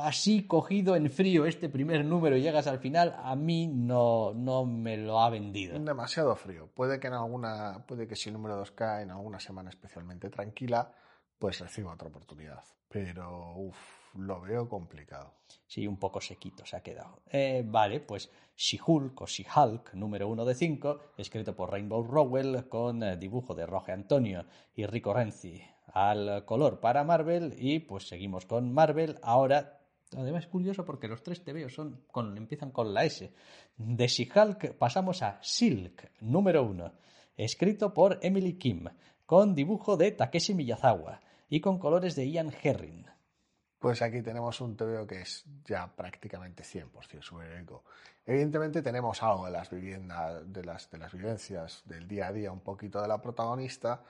así cogido en frío este primer número y llegas al final, a mí no, no me lo ha vendido. Demasiado frío. Puede que en alguna, puede que si el número 2 cae en alguna semana especialmente tranquila, pues reciba otra oportunidad. Pero uff, lo veo complicado. Sí, un poco sequito se ha quedado. Eh, vale, pues She-Hulk o She-Hulk, número 1 de 5, escrito por Rainbow Rowell con eh, dibujo de Roge Antonio y Rico Renzi al color para Marvel y pues seguimos con Marvel. Ahora, además es curioso porque los tres TVOs son con, empiezan con la S. De She-Hulk pasamos a Silk, número uno, escrito por Emily Kim, con dibujo de Takeshi Miyazawa y con colores de Ian Herring. Pues aquí tenemos un TVO que es ya prácticamente 100% superhéroico. Evidentemente tenemos algo de las viviendas, de las, de las vivencias del día a día, un poquito de la protagonista,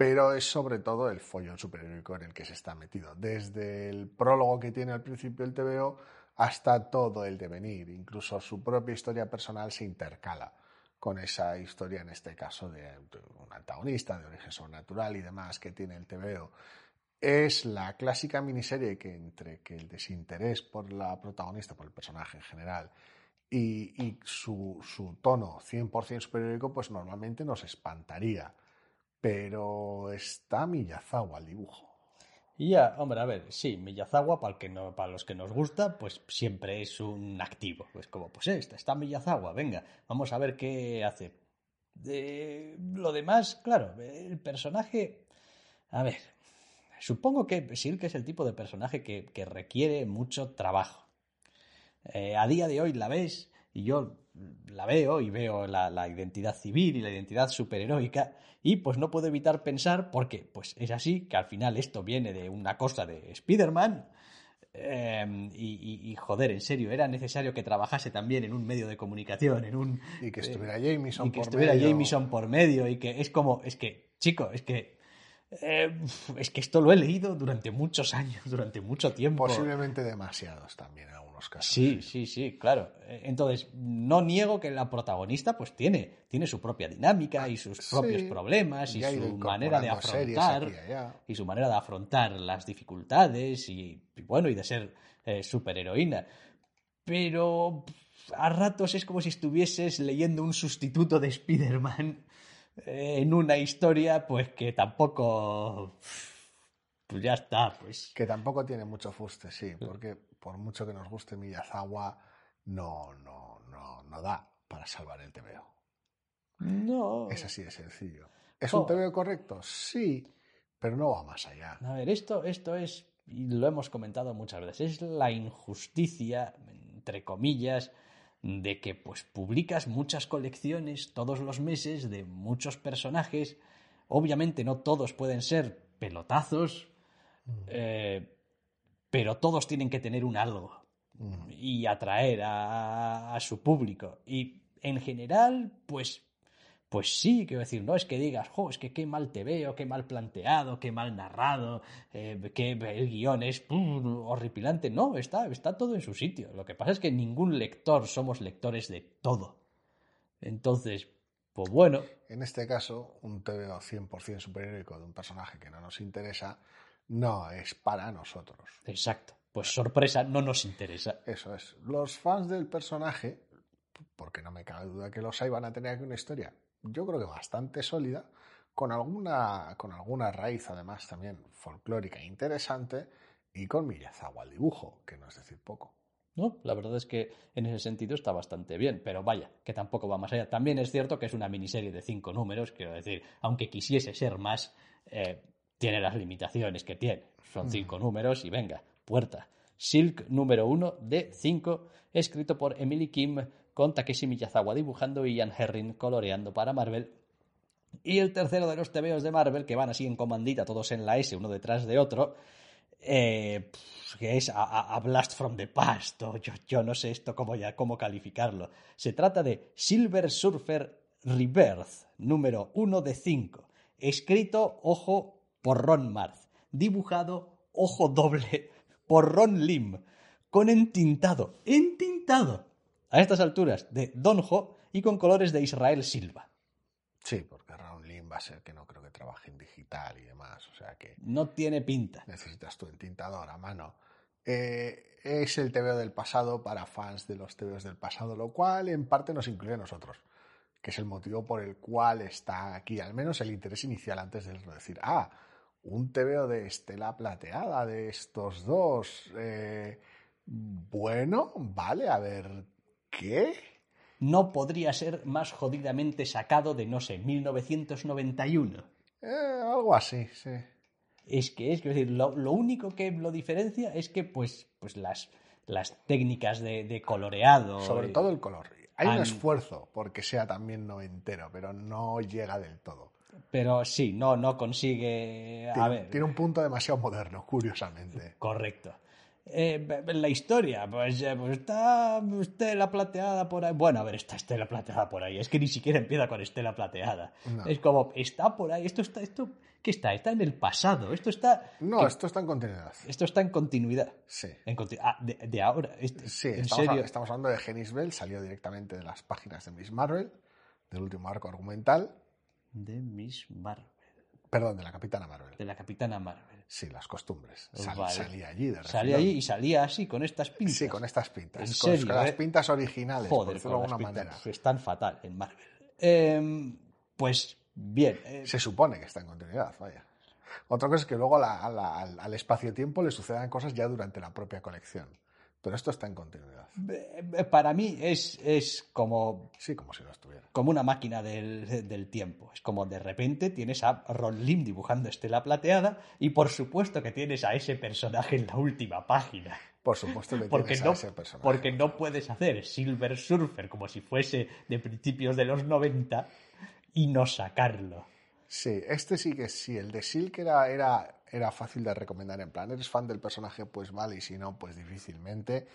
pero es sobre todo el follón superhéroico en el que se está metido. Desde el prólogo que tiene al principio el TVO hasta todo el devenir, incluso su propia historia personal se intercala con esa historia, en este caso, de un antagonista de origen sobrenatural y demás que tiene el TVO. Es la clásica miniserie que entre que el desinterés por la protagonista, por el personaje en general, y, y su, su tono 100% superhéroico, pues normalmente nos espantaría. Pero está Miyazawa al dibujo. Ya, hombre, a ver, sí, Miyazawa, para, los que nos gusta, pues siempre es un activo. Pues como, pues está Miyazawa, venga, vamos a ver qué hace. Lo demás, claro, el personaje. A ver, supongo que Silk es el tipo de personaje que, que requiere mucho trabajo. Eh, a día de hoy la ves y yo la veo y veo la, la, identidad civil y la identidad superheroica y pues no puedo evitar pensar porque pues es así que al final esto viene de una cosa de Spider-Man eh, y, y, y, joder, en serio, era necesario que trabajase también en un medio de comunicación, en un... Y que estuviera eh, Jameson y que por estuviera medio. Jameson por medio y que es como, es que, chico, es que eh, es que esto lo he leído durante muchos años, durante mucho tiempo. Posiblemente demasiados también en algunos casos. Sí, sí, sí, claro. Entonces, no niego que la protagonista pues tiene, tiene su propia dinámica y sus Sí, propios problemas y su manera de afrontar aquí y su manera de afrontar las dificultades y, y bueno, y de ser eh, superheroína. Pero a ratos es como si estuvieses leyendo un sustituto de Spider-Man eh, en una historia pues que tampoco pues ya está, pues Que tampoco tiene mucho fuste, sí, porque por mucho que nos guste Miyazawa, no, no, no, no da para salvar el TVO. no. Es así de sencillo. ¿Es Oh. un TVO correcto? Sí, pero no va más allá. A ver, esto, esto es, y lo hemos comentado muchas veces, es la injusticia, entre comillas, de que pues publicas muchas colecciones todos los meses de muchos personajes. Obviamente no todos pueden ser pelotazos, eh, pero todos tienen que tener un algo Mm. y atraer a, a su público. Y en general, pues, pues sí, quiero decir, no es que digas, jo, es que qué mal te veo, qué mal planteado, qué mal narrado, eh, que el guion es horripilante. No, está, está todo en su sitio. Lo que pasa es que ningún lector somos lectores de todo. Entonces, pues bueno, En este caso, un TVO 100% superhéroico de un personaje que no nos interesa no es para nosotros. exacto. Pues sorpresa, no nos interesa. Eso es. Los fans del personaje, porque no me cabe duda que los hay, van a tener aquí una historia, yo creo que bastante sólida, con alguna, con alguna raíz además también folclórica e interesante, y con Miyazawa al dibujo, que no es decir poco. No, la verdad es que en ese sentido está bastante bien, pero vaya, que tampoco va más allá. También es cierto que es una miniserie de cinco números, quiero decir, aunque quisiese ser más, eh, tiene las limitaciones que tiene. Son cinco números y venga, puerta. Silk número uno de cinco, escrito por Emily Kim, con Takeshi Miyazawa dibujando y Ian Herring coloreando para Marvel. Y el tercero de los tebeos de Marvel, que van así en comandita, todos en la S, uno detrás de otro, eh, que es a, Blast from the Past, yo, yo no sé esto cómo, ya, cómo calificarlo. Se trata de Silver Surfer Rebirth, número 1 de 5, escrito, ojo, por Ron Marth, dibujado, ojo doble, <laughs> por Ron Lim, con entintado, entintado, a estas alturas, de Don Ho y con colores de Israel Silva. Sí, porque Round Lim va a ser que no creo que trabaje en digital y demás, o sea que No tiene pinta. necesitas tu entintador a mano. Eh, es el TVO del pasado para fans de los TVOs del pasado, lo cual en parte nos incluye a nosotros, que es el motivo por el cual está aquí, al menos el interés inicial antes de decir, ah, un TVO de Estela Plateada, de estos dos. eh, bueno, vale, a ver, ¿qué? no podría ser más jodidamente sacado de, no sé, 1991. Eh, algo así, sí. Es que es, decir, lo, lo único que lo diferencia es que, pues, pues las, las técnicas de, de coloreado. Sobre eh, todo el color. Hay un esfuerzo porque sea también noventero, pero no llega del todo. Pero sí, no, no consigue. A Tiene, ver, tiene un punto demasiado moderno, curiosamente. correcto. Eh, la historia, pues, eh, pues está Estela Plateada por ahí. Bueno, a ver, está Estela Plateada por ahí. Es que ni siquiera empieza con Estela Plateada. No. Es como, está por ahí. Esto está, esto, ¿qué está? Está en el pasado. Esto está. No, que- esto está en continuidad. esto está en continuidad. Sí. En ah, de, de ahora. Este- Sí, en estamos, serio. estamos hablando de Genis Bell, salió directamente de las páginas de Miss Marvel, del último arco argumental, De Miss Marvel. perdón, de la Capitana Marvel. De la Capitana Marvel. Sí, las costumbres. Sal- Vale. Salía allí de Salía refilón. allí y salía así, con estas pintas. Sí, con estas pintas. ¿En con, serio, con las eh? pintas originales, por Joder, de con las alguna pintas. manera. Pues Están fatal en Marvel. Em, pues bien. eh, Se supone que está en continuidad, vaya. Otra cosa es que luego a la- a la- al, al espacio-tiempo le sucedan cosas ya durante la propia colección. Pero esto está en continuidad. para mí es, es como, Sí, como si no estuviera. como una máquina del, del tiempo. Es como de repente tienes a Ron Lim dibujando Estela Plateada y por supuesto que tienes a ese personaje en la última página. Por supuesto que Porque tienes no, a ese personaje. porque no puedes hacer Silver Surfer como si fuese de principios de los 90 y no sacarlo. Sí, este sí que sí. El de Silk era, era, era fácil de recomendar. En plan, eres fan del personaje, pues vale, y si no, pues difícilmente.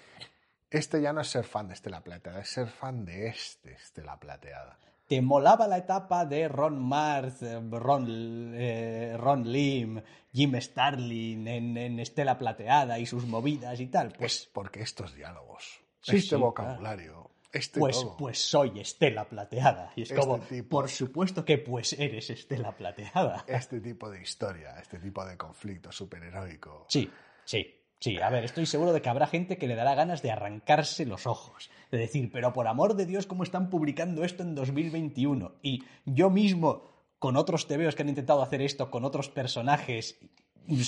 Este ya no es ser fan de Estela Plateada, es ser fan de este Estela Plateada. ¿Te molaba la etapa de Ron Mars, eh, Ron, eh, Ron Lim, Jim Starlin en, en Estela Plateada y sus movidas y tal? Pues Pues, porque estos diálogos, Sí, este sí, vocabulario, este pues, todo. pues soy Estela Plateada. Y es Este como, tipo. por supuesto que pues eres Estela Plateada. Este tipo de historia, este tipo de conflicto superheroico. Sí, sí, sí. A ver, estoy seguro de que habrá gente que le dará ganas de arrancarse los ojos. De decir, pero por amor de Dios, ¿cómo están publicando esto en 2021? Y yo mismo, con otros tebeos que han intentado hacer esto con otros personajes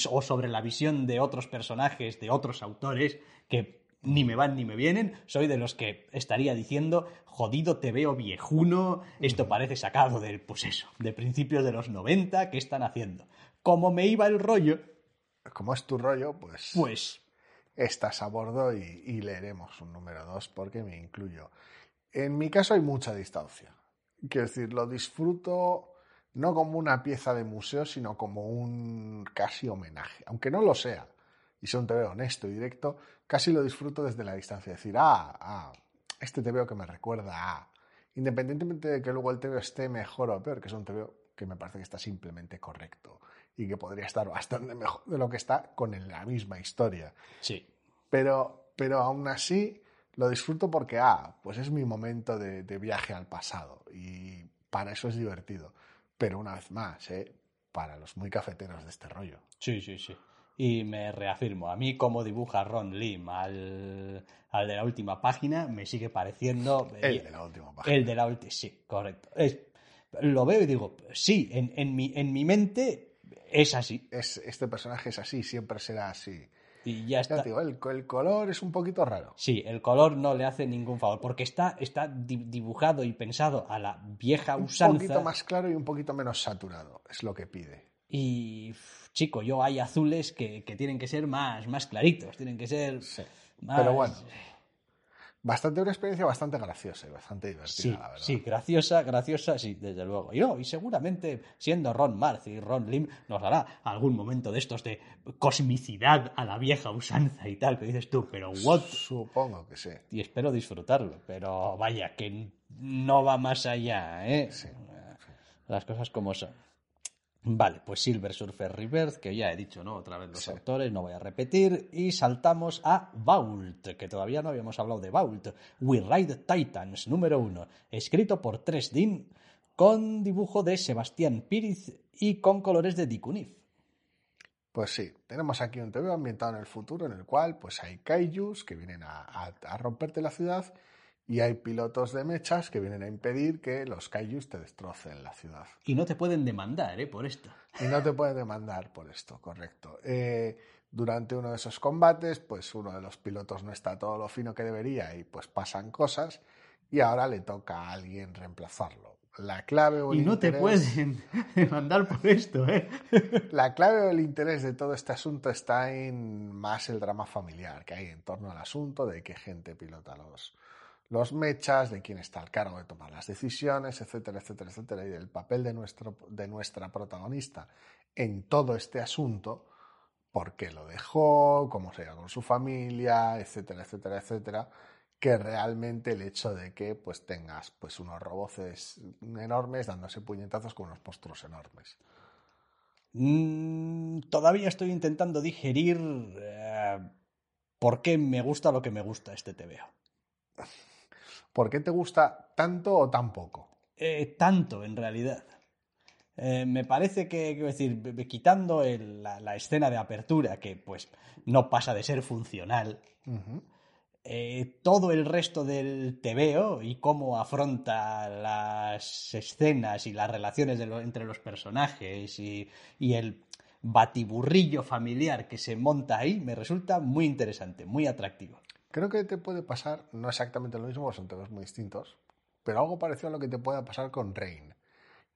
o sobre la visión de otros personajes, de otros autores, que ni me van ni me vienen, soy de los que estaría diciendo, jodido te veo viejuno, esto parece sacado del, pues eso, de principios de los 90, ¿qué están haciendo? Como me iba el rollo, Como es tu rollo, pues, pues estás a bordo y, y leeremos un número 2 porque me incluyo. En mi caso hay mucha distancia. Quiero decir, lo disfruto no como una pieza de museo, sino como un casi homenaje. Aunque no lo sea, y sea un TVO honesto y directo, casi lo disfruto desde la distancia. Decir, ah, ah, este TVO que me recuerda a... Independientemente de que luego el TVO esté mejor o peor, que es un TVO que me parece que está simplemente correcto y que podría estar bastante mejor de lo que está con la misma historia. sí. Pero, pero aún así lo disfruto porque, ah, pues es mi momento de, de viaje al pasado y para eso es divertido. Pero una vez más, ¿eh? para los muy cafeteros de este rollo. Sí, sí, sí. Y me reafirmo, a mí como dibuja Ron Lim al, al de la última página, me sigue pareciendo... El de la última página. El de la última, sí, correcto. Es- lo veo y digo, sí, en, en, mi, en mi mente es así. Es, este personaje es así, siempre será así. Y ya está. digo, el, el color es un poquito raro. Sí, el color no le hace ningún favor, porque está, está di- dibujado y pensado a la vieja Un usanza. poquito más claro y un poquito menos saturado, es lo que pide. Y, chico, yo hay azules que, que tienen que ser más, más claritos, tienen que ser Sí. más... Pero bueno, bastante una experiencia bastante graciosa y bastante divertida, Sí, la verdad. sí, graciosa, graciosa, sí, desde luego. Y no, y seguramente siendo Ron Marth y Ron Lim nos dará algún momento de estos de cosmicidad a la vieja usanza y tal, que dices tú, pero what? Supongo que sí. Y espero disfrutarlo, pero vaya, que no va más allá, ¿eh? Sí. Las cosas como son. Vale, pues Silver Surfer Rebirth, que ya he dicho, ¿no? Otra vez los Sí. autores, no voy a repetir. Y saltamos a Vault, que todavía no habíamos hablado de Vault. We Ride Titans, número uno. Escrito por 3D, con dibujo de Sebastián Píriz y con colores de Dikunif. Pues sí, tenemos aquí un TV ambientado en el futuro en el cual pues hay kaijus que vienen a, a- a romperte la ciudad y hay pilotos de mechas que vienen a impedir que los kaijus te destrocen la ciudad. Y no te pueden demandar, ¿eh? Por esto. Y no te pueden demandar por esto, correcto. Eh, durante uno de esos combates, pues uno de los pilotos no está todo lo fino que debería y pues pasan cosas y ahora le toca a alguien reemplazarlo. La clave o el Y no te pueden <laughs> demandar por esto, ¿eh? <laughs> La clave o el interés de todo este asunto está en más el drama familiar que hay en torno al asunto de qué gente pilota los, los mechas, de quién está al cargo de tomar las decisiones, etcétera, etcétera, etcétera, y del papel de, nuestro, de nuestra protagonista en todo este asunto, por qué lo dejó, cómo se iba con su familia, etcétera, etcétera, etcétera, que realmente el hecho de que pues tengas pues unos roboces enormes dándose puñetazos con unos monstruos enormes. Mm, todavía estoy intentando digerir eh, por qué me gusta lo que me gusta este TVO. ¿Por qué te gusta tanto o tan poco? Eh, tanto, en realidad. Eh, me parece que, quiero decir, quitando la, escena de apertura, que pues no pasa de ser funcional, eh, todo el resto del tebeo y cómo afronta las escenas y las relaciones entre los personajes y, el batiburrillo familiar que se monta ahí me resulta muy interesante, muy atractivo. Creo que te puede pasar, no exactamente lo mismo, son temas muy distintos, pero algo parecido a lo que te pueda pasar con Rain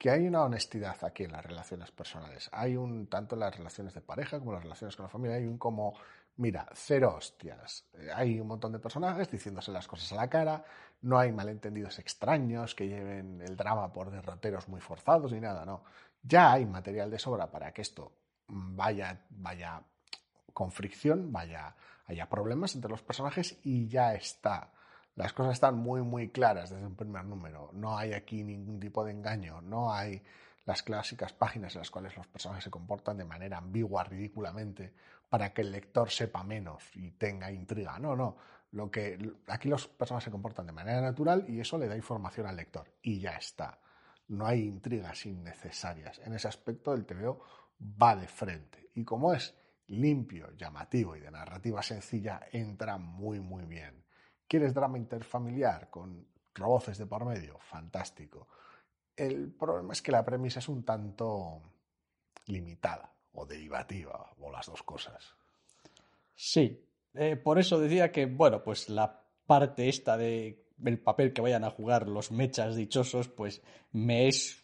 que hay una honestidad aquí en las relaciones personales. Hay un, tanto en las relaciones de pareja como en las relaciones con la familia, hay un como, mira, cero hostias. Eh, hay un montón de personajes diciéndose las cosas a la cara, no hay malentendidos extraños que lleven el drama por derroteros muy forzados ni nada, no. Ya hay material de sobra para que esto vaya, vaya con fricción, vaya, haya problemas entre los personajes y ya está las cosas están muy, muy claras desde un primer número. No hay aquí ningún tipo de engaño. No hay las clásicas páginas en las cuales los personajes se comportan de manera ambigua, ridículamente, para que el lector sepa menos y tenga intriga. No, no. Lo que, aquí los personajes se comportan de manera natural y eso le da información al lector. Y ya está. No hay intrigas innecesarias. En ese aspecto el TVO va de frente. Y como es limpio, llamativo y de narrativa sencilla, entra muy, muy bien. ¿Quieres drama interfamiliar con roboces de por medio? Fantástico. El problema es que la premisa es un tanto limitada o derivativa, o las dos cosas. Sí, eh, por eso decía que, bueno, pues la parte esta de el papel que vayan a jugar los mechas dichosos, pues me es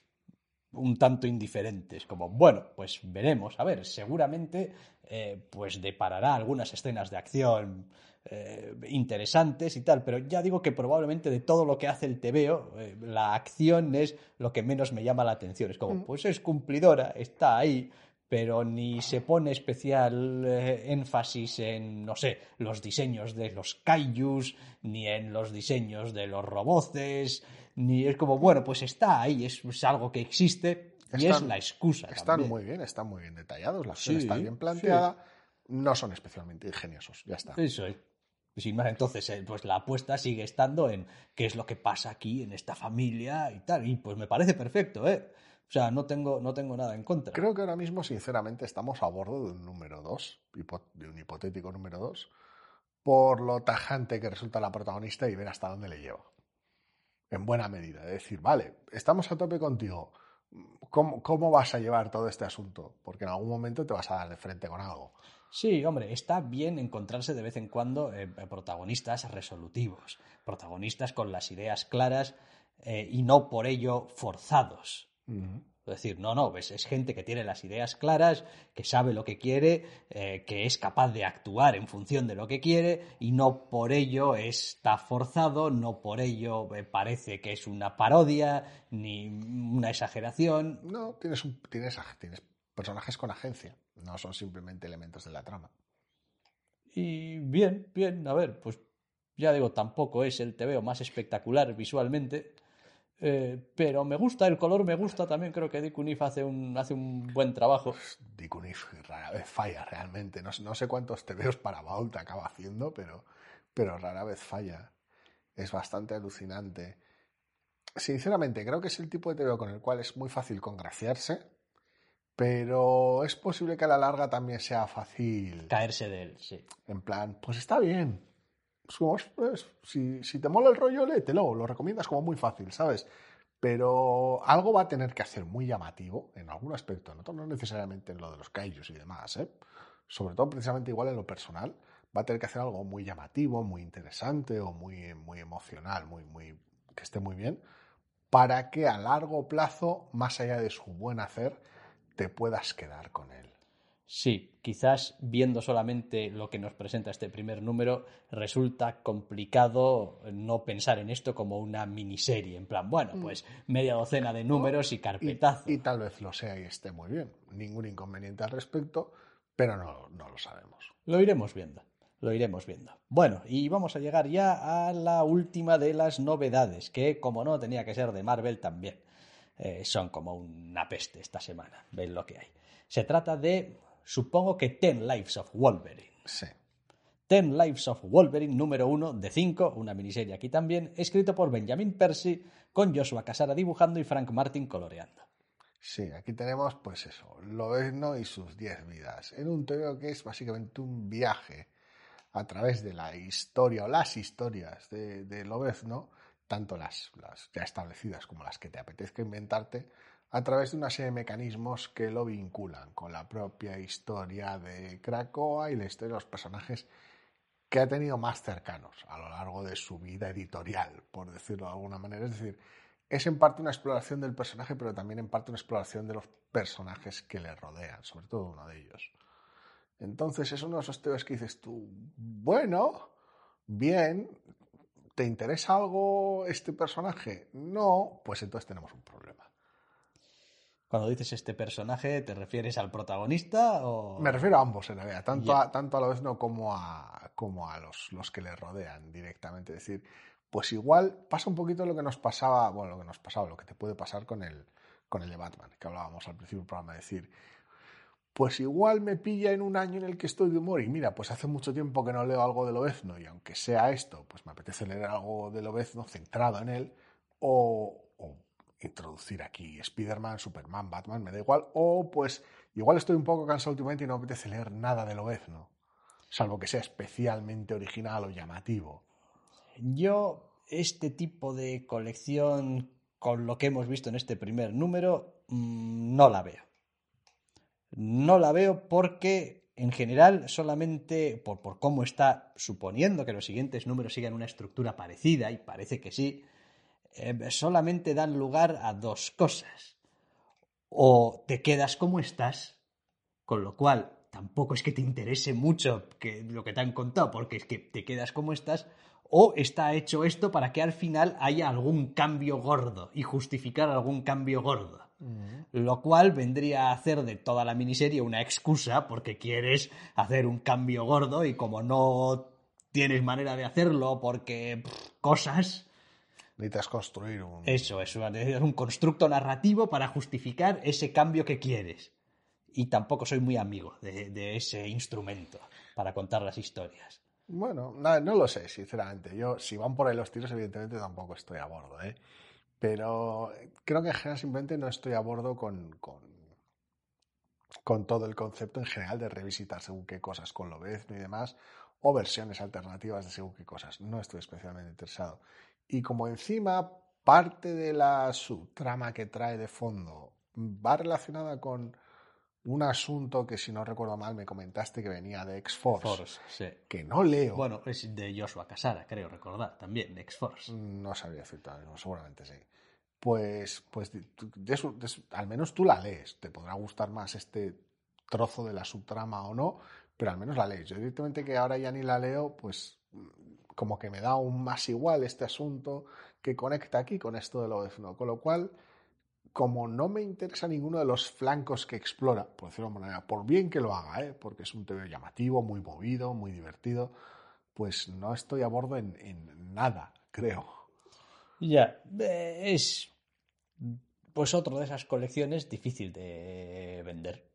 un tanto indiferente. Es como, bueno, pues veremos. A ver, seguramente eh, pues deparará algunas escenas de acción eh, interesantes y tal, pero ya digo que probablemente de todo lo que hace el TVO, eh, la acción es lo que menos me llama la atención. Es como, mm. pues es cumplidora, está ahí, pero ni se pone especial eh, énfasis en, no sé, los diseños de los kaijus, ni en los diseños de los roboces, ni es como, bueno, pues está ahí, es, algo que existe y es la excusa. Están muy bien, están muy bien detallados, la acción está bien planteada. No son especialmente ingeniosos, ya está. Eso es. Sin más, entonces, eh, pues la apuesta sigue estando en qué es lo que pasa aquí en esta familia y tal. Y pues me parece perfecto, ¿eh? O sea, no tengo, no tengo nada en contra. Creo que ahora mismo, sinceramente, estamos a bordo de un número 2, de un hipotético número 2, por lo tajante que resulta la protagonista y ver hasta dónde le lleva. En buena medida. Es decir, vale, estamos a tope contigo. ¿Cómo, ¿Cómo vas a llevar todo este asunto? Porque en algún momento te vas a dar de frente con algo. Sí, hombre, está bien encontrarse de vez en cuando eh, protagonistas resolutivos, protagonistas con las ideas claras eh, y no por ello forzados. Es decir, no, no, es, gente que tiene las ideas claras, que sabe lo que quiere, eh, que es capaz de actuar en función de lo que quiere y no por ello está forzado, no por ello parece que es una parodia ni una exageración. No, tienes, un, tienes, tienes personajes con agencia, no son simplemente elementos de la trama. Y bien, bien, a ver, pues ya digo, tampoco es el TVO más espectacular visualmente, eh, pero me gusta el color, me gusta también, creo que Dick Unif hace un, hace un buen trabajo. Pues Dick Unif rara vez falla realmente, no, no sé cuántos TVOs para Vault acaba haciendo, pero, pero rara vez falla. Es bastante alucinante. Sinceramente, creo que es el tipo de TVO con el cual es muy fácil congraciarse pero es posible que a la larga también sea fácil. Caerse de él, sí. En plan, pues está bien. Pues, si, si, te mola el rollo, léetelo. Lo recomiendas como muy fácil, ¿sabes? Pero algo va a tener que hacer muy llamativo en algún aspecto, no, no necesariamente en lo de los kaijus y demás, ¿eh? Sobre todo, precisamente, igual en lo personal, va a tener que hacer algo muy llamativo, muy interesante o muy, muy emocional, muy, muy, que esté muy bien, para que a largo plazo, más allá de su buen hacer, te puedas quedar con él. Sí, quizás viendo solamente lo que nos presenta este primer número, resulta complicado no pensar en esto como una miniserie, en plan, bueno, mm. pues media docena de números y carpetazo. Y, tal vez lo sea y esté muy bien. Ningún inconveniente al respecto, pero no, no lo sabemos. Lo iremos viendo, lo iremos viendo. Bueno, y vamos a llegar ya a la última de las novedades, que como no tenía que ser de Marvel también. Eh, son como una peste esta semana. Veis lo que hay. Se trata de, supongo que Ten Lives of Wolverine. Sí. Ten Lives of Wolverine número uno de cinco, una miniserie aquí también, escrito por Benjamin Percy, con Joshua Casara dibujando y Frank Martin coloreando. Sí, aquí tenemos, pues eso, Lobezno y sus 10 vidas. En un TVO que es básicamente un viaje a través de la historia o las historias de, de Lobezno, tanto las, las ya establecidas como las que te apetezca inventarte, a través de una serie de mecanismos que lo vinculan con la propia historia de Krakoa y la historia de los personajes que ha tenido más cercanos a lo largo de su vida editorial, por decirlo de alguna manera. Es decir, es en parte una exploración del personaje, pero también en parte una exploración de los personajes que le rodean, sobre todo uno de ellos. Entonces es uno de esos temas que dices tú, bueno, bien, ¿te interesa algo este personaje? No, pues entonces tenemos un problema. Cuando dices este personaje, ¿te refieres al protagonista o...? Me refiero a ambos, en realidad, tanto, a, tanto a la vez no como a, como a los, los que le rodean directamente. Es decir, pues igual pasa un poquito lo que nos pasaba, bueno, lo que nos pasaba, lo que te puede pasar con el, con el de Batman, que hablábamos al principio del programa, decir, pues igual me pilla en un año en el que estoy de humor y mira, pues hace mucho tiempo que no leo algo de Lobezno y aunque sea esto, pues me apetece leer algo de Lobezno centrado en él o, o introducir aquí Spider-Man, Superman, Batman, me da igual, o pues igual estoy un poco cansado últimamente y no me apetece leer nada de Lobezno, salvo que sea especialmente original o llamativo. Yo, este tipo de colección, con lo que hemos visto en este primer número, mmm, no la veo. No la veo porque, en general, solamente por, por, cómo está suponiendo que los siguientes números sigan una estructura parecida, y parece que sí, eh, solamente dan lugar a dos cosas. O te quedas como estás, con lo cual tampoco es que te interese mucho que, lo que te han contado, porque es que te quedas como estás, o está hecho esto para que al final haya algún cambio gordo y justificar algún cambio gordo. Lo cual vendría a hacer de toda la miniserie una excusa porque quieres hacer un cambio gordo y como no tienes manera de hacerlo porque pff, cosas. Necesitas construir un. Eso, eso, necesitas un constructo narrativo para justificar ese cambio que quieres. Y tampoco soy muy amigo de, de ese instrumento para contar las historias. Bueno, no, no, lo sé, sinceramente. Yo, si van por ahí los tiros, evidentemente tampoco estoy a bordo, ¿eh? Pero creo que en general simplemente no estoy a bordo con, con, con todo el concepto en general de revisitar según qué cosas con Lobezno y demás, o versiones alternativas de según qué cosas. No estoy especialmente interesado. Y como encima parte de la subtrama que trae de fondo va relacionada con un asunto que, si no recuerdo mal, me comentaste que venía de X-Force, sí. que no leo. Bueno, es de Joshua Casara, creo recordar, también, de X-Force. No sabría decirte, seguramente sí. Pues, pues de, de de, al menos tú la lees. Te podrá gustar más este trozo de la subtrama o no, pero al menos la lees. Yo directamente que ahora ya ni la leo, pues como que me da un más igual este asunto que conecta aquí con esto de lo de no. Con lo cual, como no me interesa ninguno de los flancos que explora, por decirlo de manera, por bien que lo haga, ¿eh? porque es un TV llamativo, muy movido, muy divertido, pues no estoy a bordo en, en nada, creo. Ya, es pues otro de esas colecciones difícil de vender.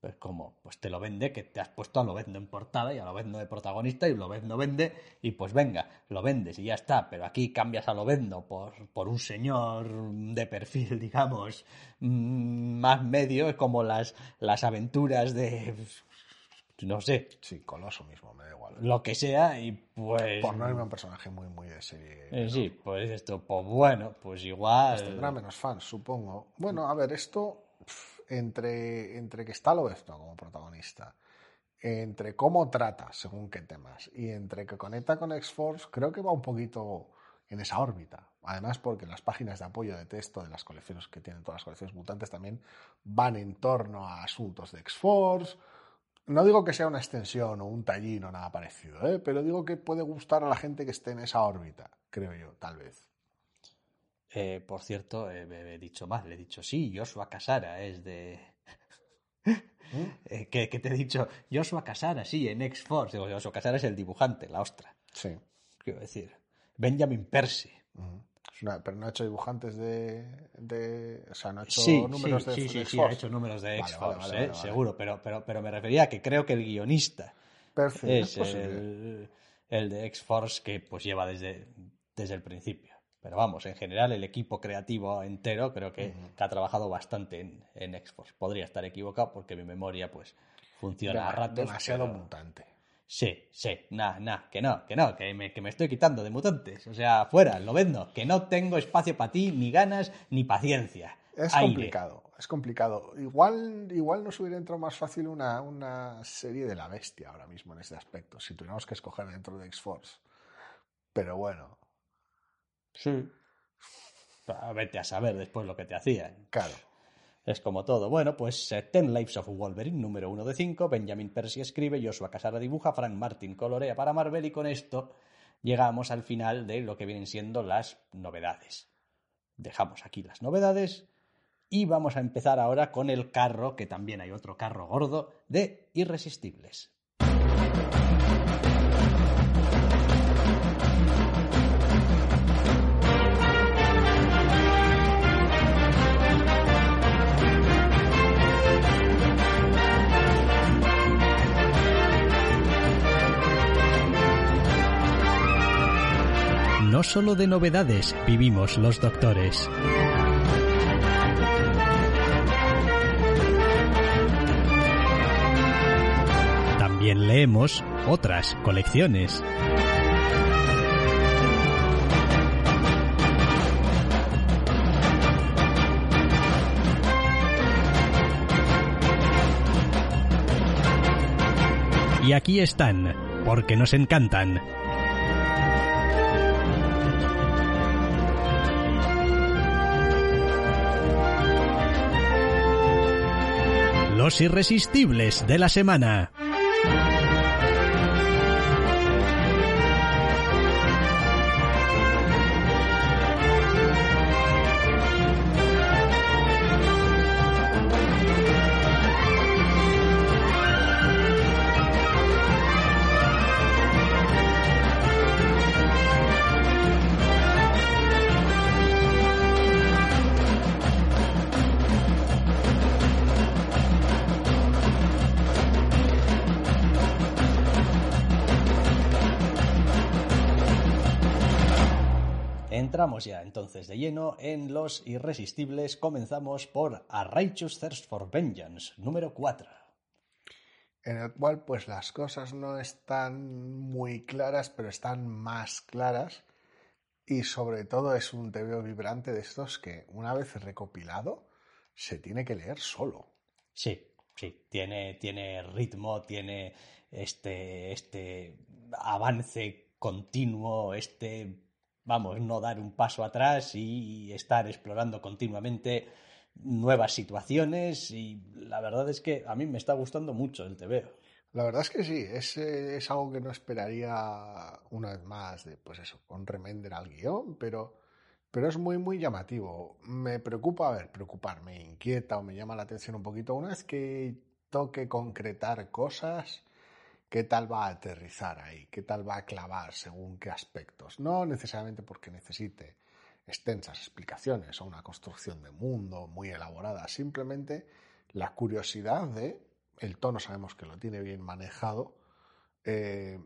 Pues como, pues te lo vende, que te has puesto a lo vendo en portada y a lo vendo de protagonista y lo vendo vende y pues venga, lo vendes y ya está. Pero aquí cambias a lo vendo por, por un señor de perfil, <laughs> digamos, más medio, como las, las aventuras de no sé. Sí, Coloso mismo, me da igual. Lo que sea, y pues. Por no irme un personaje muy, muy de serie. Eh, sí, pues esto, pues bueno, pues igual. Pues tendrá menos fans, supongo. Bueno, a ver, esto. Entre, entre que está esto como protagonista, entre cómo trata según qué temas y entre que conecta con X-Force, creo que va un poquito en esa órbita. Además, porque las páginas de apoyo de texto de las colecciones que tienen todas las colecciones mutantes también van en torno a asuntos de X-Force. No digo que sea una extensión o un tallín o nada parecido, ¿eh? pero digo que puede gustar a la gente que esté en esa órbita, creo yo, tal vez. Eh, por cierto, eh, he dicho mal, le he dicho sí, Joshua Casara es de. ¿Mm? <laughs> eh, <laughs> que, te he dicho, Joshua Casara, sí, en X-Force. Digo, Joshua Casara es el dibujante, la ostra. Sí. Quiero decir, Benjamin Percy. Uh -huh. Una, pero no ha hecho dibujantes de, de, O sea, no ha hecho sí, números sí, de, sí, de sí, X-Force. sí, ha hecho números de X-Force, vale, vale, vale, eh, seguro, pero, pero, pero me refería a que creo que el guionista es el, el, de X-Force que pues lleva desde, desde el principio. Pero vamos, en general el equipo creativo entero creo que, ha trabajado bastante en, en X-Force. Podría estar equivocado porque mi memoria pues funciona a ratos. Demasiado mutante. Sí, sí, nada, nada, que no, que no, que me, que me estoy quitando de mutantes. O sea, fuera, lo vendo, que no tengo espacio para ti, ni ganas, ni paciencia. Es complicado, es complicado. Igual, igual nos hubiera entrado más fácil una, una serie de la bestia ahora mismo en este aspecto, si tuviéramos que escoger dentro de X-Force. Pero bueno. Sí. Vete a saber después lo que te hacían. Claro. Es como todo. Bueno, pues eh, Ten Lives of Wolverine, número uno de cinco. Benjamin Percy escribe, Joshua Casara dibuja, Frank Martin colorea para Marvel y con esto llegamos al final de lo que vienen siendo las novedades. Dejamos aquí las novedades y vamos a empezar ahora con el carro, que también hay otro carro gordo, de Irresistibles. No solo de novedades vivimos los doctores. También leemos otras colecciones. Y aquí están, porque nos encantan. Los irresistibles de la semana. Entramos ya entonces de lleno en Los Irresistibles. Comenzamos por A Righteous Thirst for Vengeance, número 4. En el cual, pues las cosas no están muy claras, pero están más claras. Y sobre todo es un TVO vibrante de estos que, una vez recopilado, se tiene que leer solo. Sí, sí, tiene, tiene ritmo, tiene este, este avance continuo, este vamos, no dar un paso atrás y estar explorando continuamente nuevas situaciones y la verdad es que a mí me está gustando mucho el TVO. La verdad es que sí, es, es algo que no esperaría una vez más de, pues eso, con remender al guion, pero, pero es muy, muy llamativo. Me preocupa, a ver, preocupar, me inquieta o me llama la atención un poquito. Una vez que toque concretar cosas, qué tal va a aterrizar ahí, qué tal va a clavar según qué aspectos. No necesariamente porque necesite extensas explicaciones o una construcción de mundo muy elaborada, simplemente la curiosidad de, el tono sabemos que lo tiene bien manejado, eh,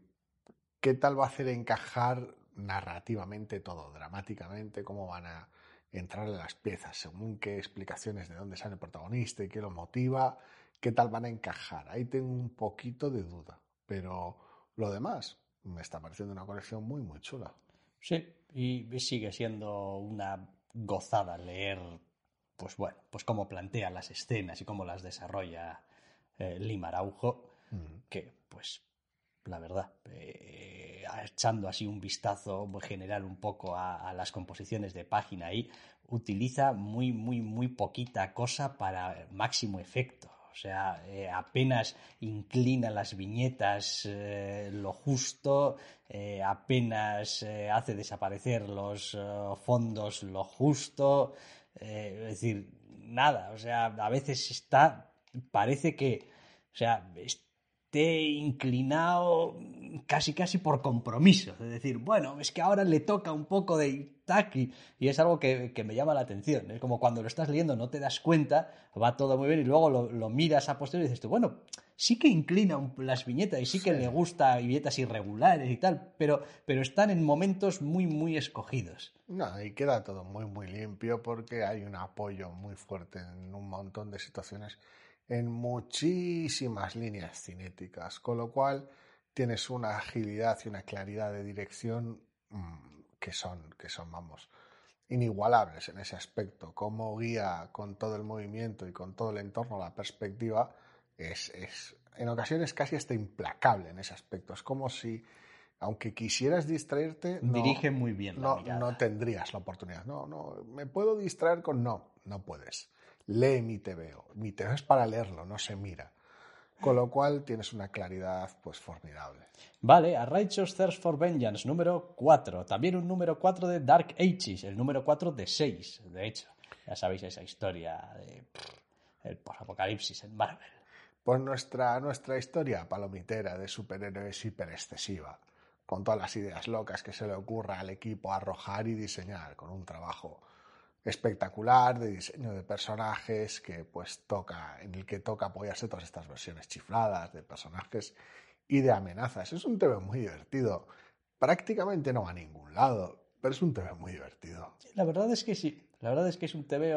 qué tal va a hacer encajar narrativamente todo, dramáticamente, cómo van a entrar en las piezas, según qué explicaciones de dónde sale el protagonista y qué lo motiva, qué tal van a encajar. Ahí tengo un poquito de duda. Pero lo demás me está pareciendo una colección muy, muy chula. Sí, y sigue siendo una gozada leer, pues bueno, pues cómo plantea las escenas y cómo las desarrolla eh, Lima Araujo, que pues la verdad, eh, echando así un vistazo general un poco a, a, las composiciones de página ahí, utiliza muy, muy, muy poquita cosa para máximo efecto. O sea, eh, apenas inclina las viñetas eh, lo justo, eh, apenas hace desaparecer los fondos lo justo. es decir, nada. O sea, a veces está, parece que, o sea, esté inclinado casi casi por compromiso. Es decir, bueno, es que ahora le toca un poco de Taki y es algo que, me llama la atención. Es como cuando lo estás leyendo no te das cuenta, va todo muy bien y luego lo, miras a posteriori y dices tú, bueno, sí que inclina las viñetas y sí que le gusta viñetas irregulares y tal, pero, pero están en momentos muy, muy escogidos. No, y queda todo muy, muy limpio porque hay un apoyo muy fuerte en un montón de situaciones en muchísimas líneas cinéticas, con lo cual tienes una agilidad y una claridad de dirección mm, que son, que son, vamos, inigualables en ese aspecto. Como guía con todo el movimiento y con todo el entorno, la perspectiva, es, es en ocasiones casi hasta implacable en ese aspecto. Es como si, aunque quisieras distraerte, dirige muy bien. no, no tendrías la oportunidad. No, no, me puedo distraer con no, no puedes. Lee mi TVO. Mi TVO es para leerlo, no se mira. Con lo cual tienes una claridad pues formidable. Vale, a Righteous Thirst for Vengeance, número 4. También un número 4 de Dark Ages, el número 4 de 6, de hecho. Ya sabéis esa historia de el apocalipsis en Marvel. Pues nuestra, nuestra historia palomitera de superhéroes hiper excesiva, con todas las ideas locas que se le ocurra al equipo arrojar y diseñar, con un trabajo espectacular de diseño de personajes que pues toca, en el que toca apoyarse todas estas versiones chifladas de personajes y de amenazas. Es un TV muy divertido. Prácticamente no va a ningún lado, pero es un TV muy divertido. La verdad es que sí. La verdad es que es un TV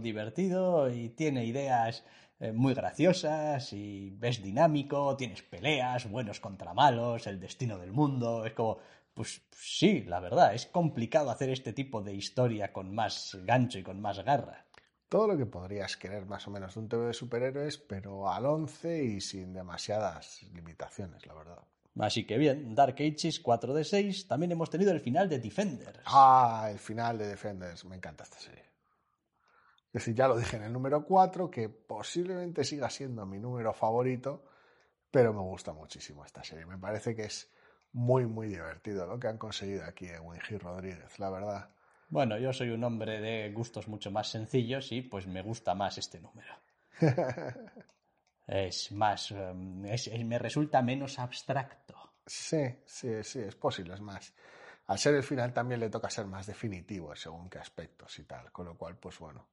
divertido y tiene ideas eh, muy graciosas y es dinámico, tienes peleas, buenos contra malos, el destino del mundo, es como pues sí, la verdad, es complicado hacer este tipo de historia con más gancho y con más garra. Todo lo que podrías querer más o menos de un TV de superhéroes, pero al 11 y sin demasiadas limitaciones, la verdad. Así que bien, Dark Ages 4 de 6. También hemos tenido el final de Defenders. Ah, el final de Defenders. Me encanta esta serie. Es decir, ya lo dije en el número 4, que posiblemente siga siendo mi número favorito, pero me gusta muchísimo esta serie. Me parece que es muy, muy divertido lo que han conseguido aquí en Wingy Rodríguez, la verdad. Bueno, yo soy un hombre de gustos mucho más sencillos y pues me gusta más este número. <laughs> es más, em, me resulta menos abstracto. Sí, sí, sí, es posible, es más. Al ser el final también le toca ser más definitivo según qué aspectos y tal, con lo cual, pues bueno,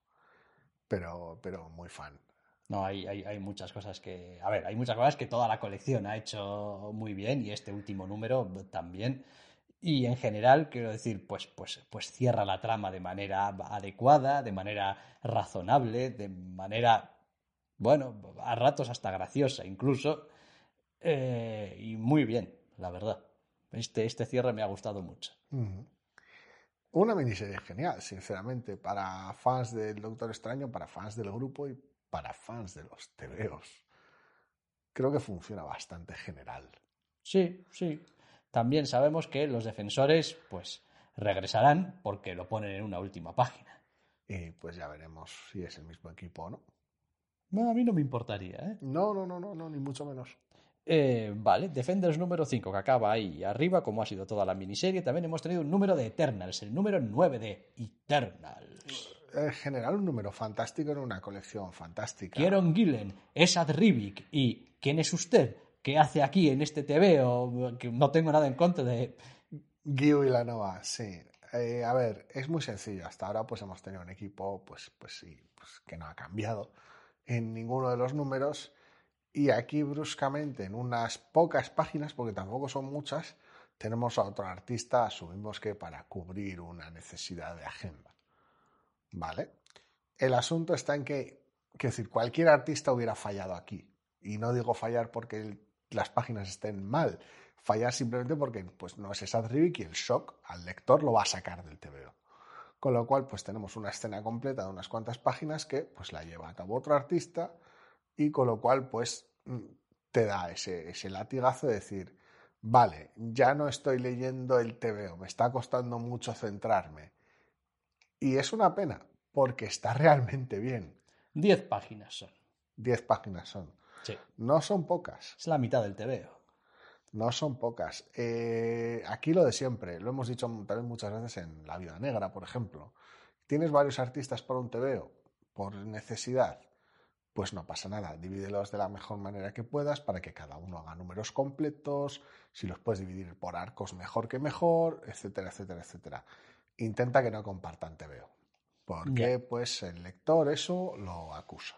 pero, pero muy fan. No, hay, hay, muchas cosas que. A ver, hay muchas cosas que toda la colección ha hecho muy bien y este último número también. Y en general, quiero decir, pues, pues, pues cierra la trama de manera adecuada, de manera razonable, de manera, bueno, a ratos hasta graciosa incluso. Eh, y muy bien, la verdad. Este, este cierre me ha gustado mucho. Una miniserie genial, sinceramente, para fans del Doctor Extraño, para fans del grupo y para fans de los TVOs. Creo que funciona bastante general. Sí, sí. También sabemos que los defensores, pues, regresarán porque lo ponen en una última página. Y pues ya veremos si es el mismo equipo o no. No, a mí no me importaría, ¿eh? No, no, no, no, no ni mucho menos. Eh, vale, Defenders número 5, que acaba ahí arriba, como ha sido toda la miniserie. También hemos tenido un número de Eternals, el número 9 de Eternals en general un número fantástico en una colección fantástica. Kieron Gillen, Esad Rivik y ¿quién es usted? ¿Qué hace aquí en este TV? O que no tengo nada en contra de... Guido y sí. Eh, a ver, es muy sencillo. Hasta ahora pues hemos tenido un equipo pues, pues sí, pues, que no ha cambiado en ninguno de los números. Y aquí bruscamente, en unas pocas páginas, porque tampoco son muchas, tenemos a otro artista, asumimos que para cubrir una necesidad de agenda. ¿Vale? El asunto está en que, decir, cualquier artista hubiera fallado aquí. Y no digo fallar porque las páginas estén mal, fallar simplemente porque pues, no es esa Rivik y el shock al lector lo va a sacar del TVO. Con lo cual, pues tenemos una escena completa de unas cuantas páginas que pues la lleva a cabo otro artista y con lo cual, pues mm, te da ese, ese latigazo de decir, vale, ya no estoy leyendo el TVO, me está costando mucho centrarme y es una pena, porque está <laughs> realmente bien. Diez páginas son. Diez páginas son. Sí. No son pocas. Es la mitad del TVO. No son pocas. Eh, aquí lo de siempre, lo hemos dicho también muchas veces en La Vida Negra, por ejemplo. Tienes varios artistas para un TVO por necesidad. pues no pasa nada. Divídelos de la mejor manera que puedas para que cada uno haga números completos. Si los puedes dividir por arcos, mejor que mejor, etcétera, etcétera, etcétera. Intenta que no compartan TVO. Porque, pues, el lector eso lo acusa.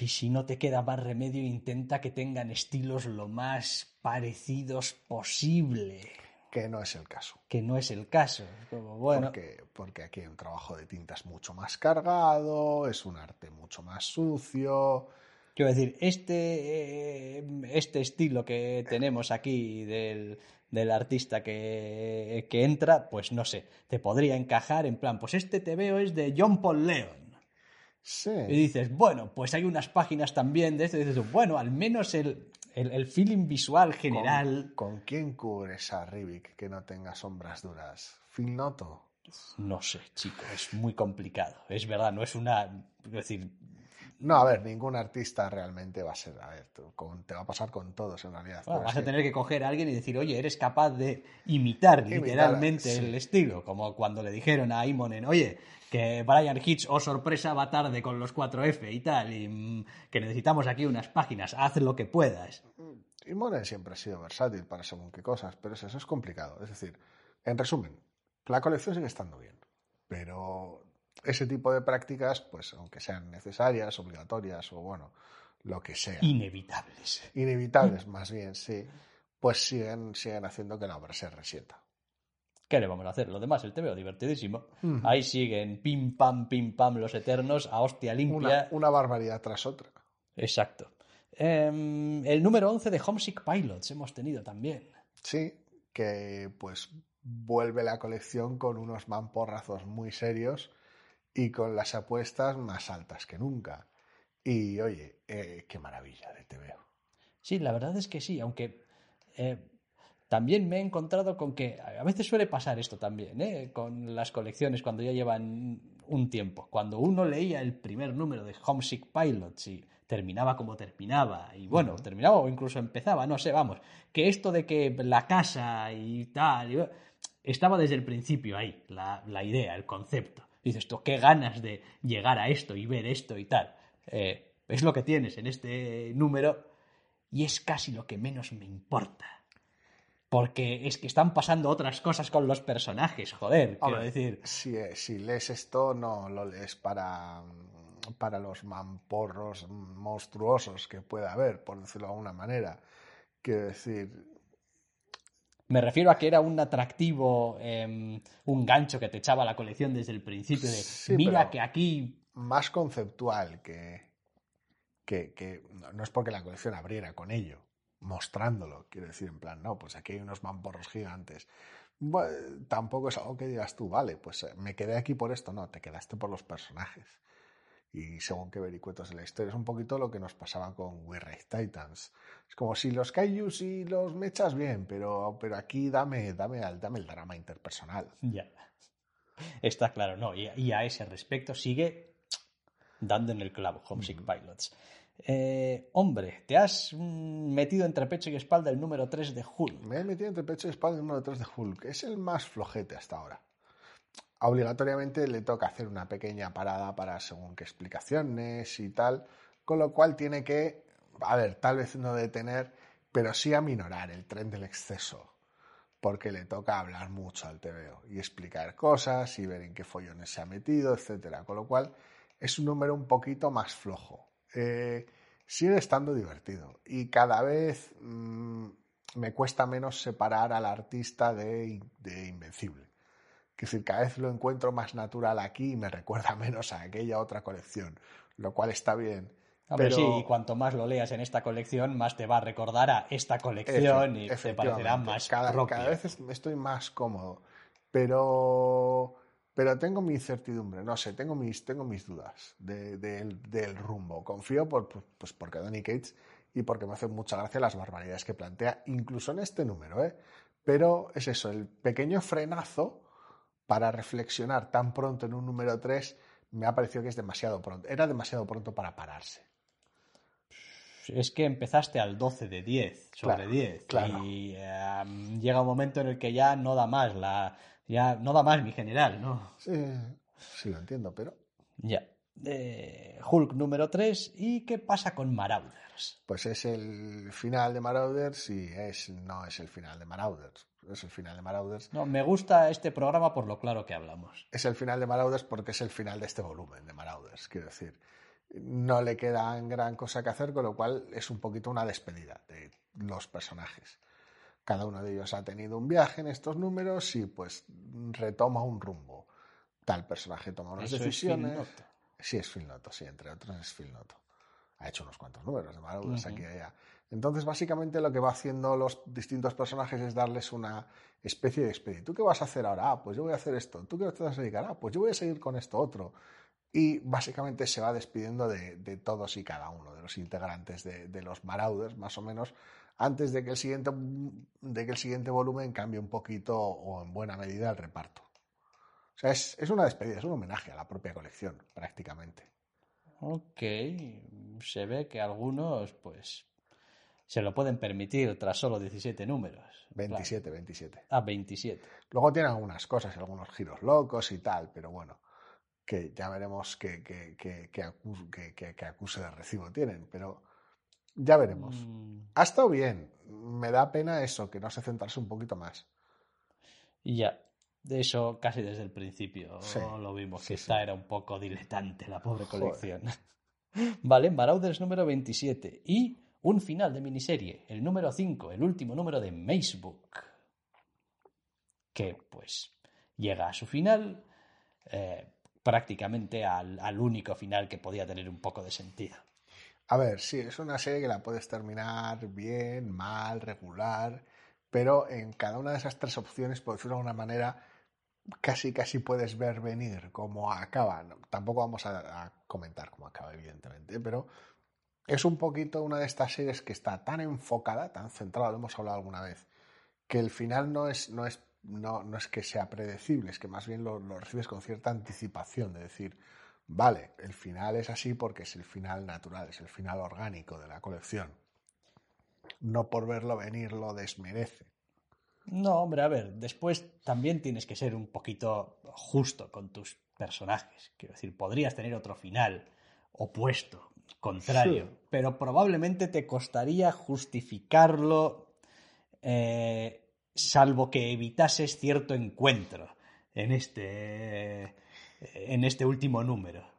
Y si no te queda más remedio, intenta que tengan estilos lo más parecidos posible. Que no es el caso. Que no es el caso. Como, bueno, Porque, porque aquí hay un trabajo de tintas mucho más cargado, es un arte mucho más sucio. Quiero decir, este, eh, este estilo que tenemos aquí del, del artista que, que entra, pues no sé, te podría encajar en plan, pues este te veo es de John Paul Leon. Sí. Y dices, bueno, pues hay unas páginas también de esto. Y dices, bueno, al menos el, el, el feeling visual general. ¿Con, con quién cubres a Rivik que no tenga sombras duras? ¿Phil Noto? No sé, chico, es muy complicado. Es verdad, no es una. Es decir, No, a ver, ningún artista realmente va a ser. A ver, tú, con- te va a pasar con todos en realidad. bueno, vas a tener que coger a alguien y decir, oye, eres capaz de imitar, Imitar, literalmente sí. el estilo. Como cuando le dijeron a Imonen, oye, que Brian Hitch, oh sorpresa, va tarde con los 4F y tal, y mm, que necesitamos aquí unas páginas, haz lo que puedas. Y Monen siempre ha sido versátil para según qué cosas, pero eso, eso es complicado. Es decir, en resumen, la colección sigue estando bien, pero ese tipo de prácticas, pues aunque sean necesarias, obligatorias o bueno, lo que sea, Inevitables. inevitables más bien, sí, pues siguen, siguen haciendo que la obra se resienta. ¿Qué le vamos a hacer? Lo demás, el te veo divertidísimo. Ahí siguen pim pam, pim pam los eternos, a hostia limpia. Una, una barbaridad tras otra. Exacto. Em, el número 11 de Homesick Pilots hemos tenido también. Sí, que pues vuelve la colección con unos mamporrazos muy serios y con las apuestas más altas que nunca. Y oye, eh, qué maravilla de TVO. Sí, la verdad es que sí, aunque eh, también me he encontrado con que a veces suele pasar esto también, ¿eh? con las colecciones cuando ya llevan un tiempo. Cuando uno leía el primer número de Homesick Pilots y terminaba como terminaba, y bueno, terminaba o incluso empezaba, no sé, vamos, que esto de que la casa y tal, y- estaba desde el principio ahí, la, la idea, el concepto. Dices, tú, qué ganas de llegar a esto y ver esto y tal. Eh, es lo que tienes en este número y es casi lo que menos me importa. Porque es que están pasando otras cosas con los personajes, joder, quiero Hombre, decir. Si, eh, si lees esto, no lo lees para, para los mamporros monstruosos que pueda haber, por decirlo de alguna manera. Quiero decir, Me refiero a que era un atractivo, em, un gancho que te echaba la colección desde el principio de, Sí, mira que aquí... más conceptual que, que, que no es porque la colección abriera con ello, mostrándolo, quiero decir, en plan, no, pues aquí hay unos mamporros gigantes. Bueno, tampoco es algo que digas tú, vale, pues eh, me quedé aquí por esto, no, te quedaste por los personajes. Y según qué vericuetos de la historia, es un poquito lo que nos pasaba con We Raise Titans. Es como si los kaijus y los mechas bien, pero, pero aquí dame, dame, al- dame el drama interpersonal. Ya. Está claro, no. Y, y a ese respecto sigue dando en el clavo Homesick Pilots. Eh, hombre, te has mm, metido entre pecho y espalda el número 3 de Hulk. Me he metido entre pecho y espalda el número 3 de Hulk. Es el más flojete hasta ahora. Obligatoriamente le toca hacer una pequeña parada para según qué explicaciones y tal, con lo cual tiene que, a ver, tal vez no detener, pero sí aminorar el tren del exceso, porque le toca hablar mucho al TVO y explicar cosas y ver en qué follones se ha metido, etcétera. Con lo cual es un número un poquito más flojo. Eh, sigue estando divertido y cada vez mm, me cuesta menos separar al artista de, de Invencible. Es decir, cada vez lo encuentro más natural aquí y me recuerda <laughs> menos a aquella otra colección, lo cual está bien. Hombre, pero- sí, y cuanto más lo leas en esta colección, más te va a recordar a esta colección Efe- y te parecerá más cada, cada vez es- estoy más cómodo, pero, pero tengo mi incertidumbre, no sé, tengo mis, tengo mis dudas de- del- del rumbo. Confío por, pues porque Donny Cates y porque me hacen mucha gracia las barbaridades que plantea, incluso en este número, ¿eh? Pero es eso, el pequeño frenazo para reflexionar tan pronto en un número 3 me ha parecido que es demasiado pronto. Era demasiado pronto para pararse. Es que empezaste al 12 de 10 sobre Claro, 10 claro. y em, llega un momento en el que ya no da más, la, ya no da más mi general, ¿no? Sí, sí lo entiendo, pero Ya. de Hulk número 3 y qué pasa con Marauders. Pues es el final de Marauders y es, no es el final de Marauders. Es el final de Marauders. No, me gusta este programa por lo claro que hablamos. Es el final de Marauders porque es el final de este volumen de Marauders, quiero decir. No le queda gran cosa que hacer, con lo cual es un poquito una despedida de los personajes. Cada uno de ellos ha tenido un viaje en estos números y pues retoma un rumbo. Tal personaje toma unas Eso es decisiones. Phil Noto. Sí, es Phil Noto, sí, entre otros es Phil Noto. Ha hecho unos cuantos números de Marauders Ujú. aquí y allá. Entonces, básicamente lo que va haciendo los distintos personajes es darles una especie de expediente. ¿Tú qué vas a hacer ahora? Ah, pues yo voy a hacer esto. ¿Tú qué te vas a dedicar? Ah, pues yo voy a seguir con esto otro. Y básicamente se va despidiendo de, de todos y cada uno de los integrantes de, de los Marauders, más o menos, antes de que, el siguiente, de que el siguiente volumen cambie un poquito o en buena medida el reparto. O sea, es, es una despedida, es un homenaje a la propia colección, prácticamente. Ok, se ve que algunos pues se lo pueden permitir tras solo 17 números. 27, 27. Ah, 27. Luego tiene algunas cosas, algunos giros locos y tal, pero bueno, que ya veremos qué qué- qué- qué acu- qué- qué- qué acuse de recibo tienen, pero ya veremos. Mm, Ha estado bien, me da pena eso, que no se centrase un poquito más. Ya, de eso casi desde el principio Sí, lo vimos, sí, que sí. esta era un poco diletante la pobre Joder. colección. <laughs> vale, Marauders número 27 y un final de miniserie, el número 5, el último número de Macebook, que pues llega a su final, eh, prácticamente al, al único final que podía tener un poco de sentido. A ver, sí, es una serie que la puedes terminar bien, mal, regular, pero en cada una de esas tres opciones, por decirlo de alguna manera, casi casi puedes ver venir cómo acaba. Tampoco vamos a, a comentar cómo acaba, evidentemente, pero es un poquito una de estas series que está tan enfocada, tan centrada, lo hemos hablado alguna vez, que el final no es, no es, no, no es que sea predecible, es que más bien lo, lo recibes con cierta anticipación, de decir, vale, el final es así porque es el final natural, es el final orgánico de la colección. No por verlo venir lo desmerece. No, hombre, a ver, después también tienes que ser un poquito justo con tus personajes. Quiero decir, podrías tener otro final opuesto, contrario, Sí. pero probablemente te costaría justificarlo, eh, salvo que evitases cierto encuentro en este, en este último número.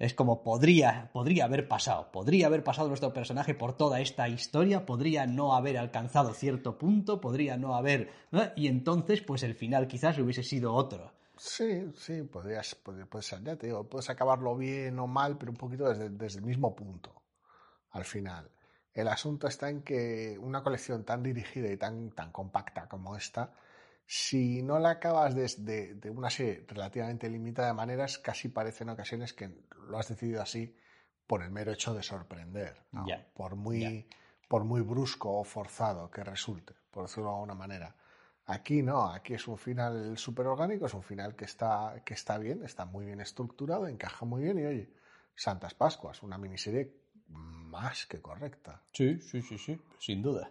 Es como podría, podría haber pasado, podría haber pasado nuestro personaje por toda esta historia, podría no haber alcanzado cierto punto, podría no haber... Y entonces, pues el final quizás hubiese sido otro. Sí, sí, podrías, puede, puede ser, ya te digo, puedes acabarlo bien o mal, pero un poquito desde, desde el mismo punto, al final. El asunto está en que una colección tan dirigida y tan, tan compacta como esta, si no la acabas desde de una serie relativamente limitada de maneras, casi parece en ocasiones que lo has decidido así por el mero hecho de sorprender, por, muy, por muy brusco o forzado que resulte, por decirlo de alguna manera. Aquí no, aquí es un final súper orgánico, es un final que está, que está bien, está muy bien estructurado, encaja muy bien y oye, Santas Pascuas, una miniserie más que correcta. Sí, sí, sí, sí, sin duda.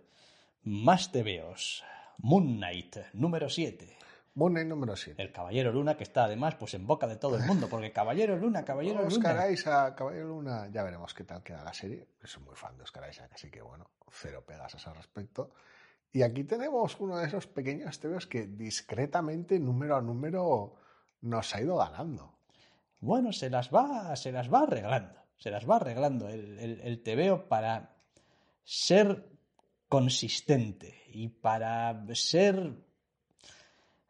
Más TVOs. Moon Knight, número 7. Moon Knight número 7. El Caballero Luna, que está además pues en boca de todo el mundo, porque Caballero Luna, Caballero Oscar Luna. Isaac, Caballero Luna, ya veremos qué tal queda la serie. Soy muy fan de Oscar Isaac, así que bueno, cero pegas a ese respecto. Y aquí tenemos uno de esos pequeños tebeos que discretamente, número a número, nos ha ido ganando. Bueno, se las va, se las va arreglando. Se las va arreglando el, el, el para ser consistente y para ser.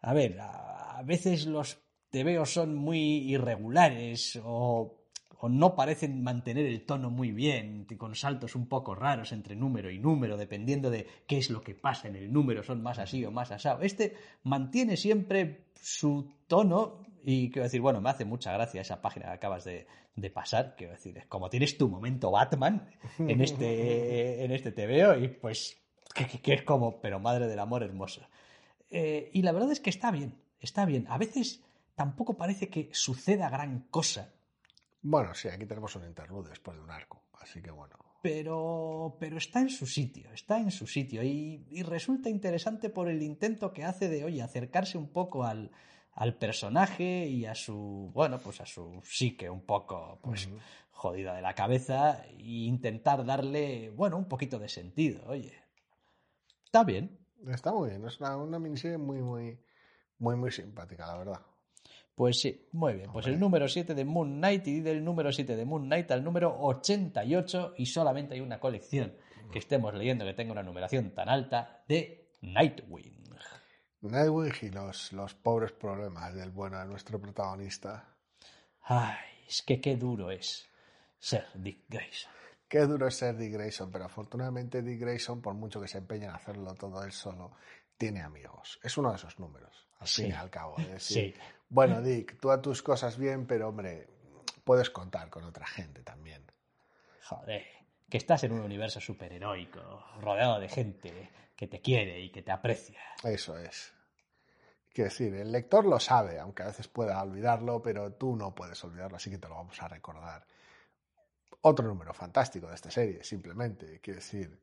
A ver, a, veces los TVOs son muy irregulares o, o no parecen mantener el tono muy bien, con saltos un poco raros entre número y número, dependiendo de qué es lo que pasa en el número, son más así o más asado. Este mantiene siempre su tono y quiero decir, bueno, me hace mucha gracia esa página que acabas de, de pasar, quiero decir, es como tienes tu momento Batman en este, <laughs> en este TVO y pues que, es como, pero madre del amor hermoso. Eh, y la verdad es que está bien, está bien. A veces tampoco parece que suceda gran cosa, Bueno, sí, aquí tenemos un interlude después de un arco, así que bueno. pero, pero está en su sitio, está en su sitio y, y resulta interesante por el intento que hace de, oye, acercarse un poco al, al personaje y a su, bueno, pues a su psique un poco, pues, jodida de la cabeza e intentar darle, bueno, un poquito de sentido, oye. Está bien. Está muy bien, es una, una miniserie muy, muy, muy, muy simpática, la verdad. Pues sí, muy bien. Pues el número 7 de Moon Knight y del número 7 de Moon Knight al número 88 y solamente hay una colección que estemos leyendo que tenga una numeración tan alta de Nightwing. Nightwing y los, los pobres problemas del bueno de nuestro protagonista. Ay, es que qué duro es ser Dick Grayson. Qué duro es ser Dick Grayson, pero afortunadamente Dick Grayson, por mucho que se empeñe en hacerlo todo él solo, tiene amigos. Es uno de esos números, al fin y al cabo. Decir, Sí. Bueno, Dick, tú a tus cosas bien, pero hombre, puedes contar con otra gente también. Joder, que estás en un universo superheroico, rodeado de gente que te quiere y que te aprecia. Eso es. Quiero decir, el lector lo sabe, aunque a veces pueda olvidarlo, pero tú no puedes olvidarlo, así que te lo vamos a recordar. Otro número fantástico de esta serie, simplemente. Quiero decir,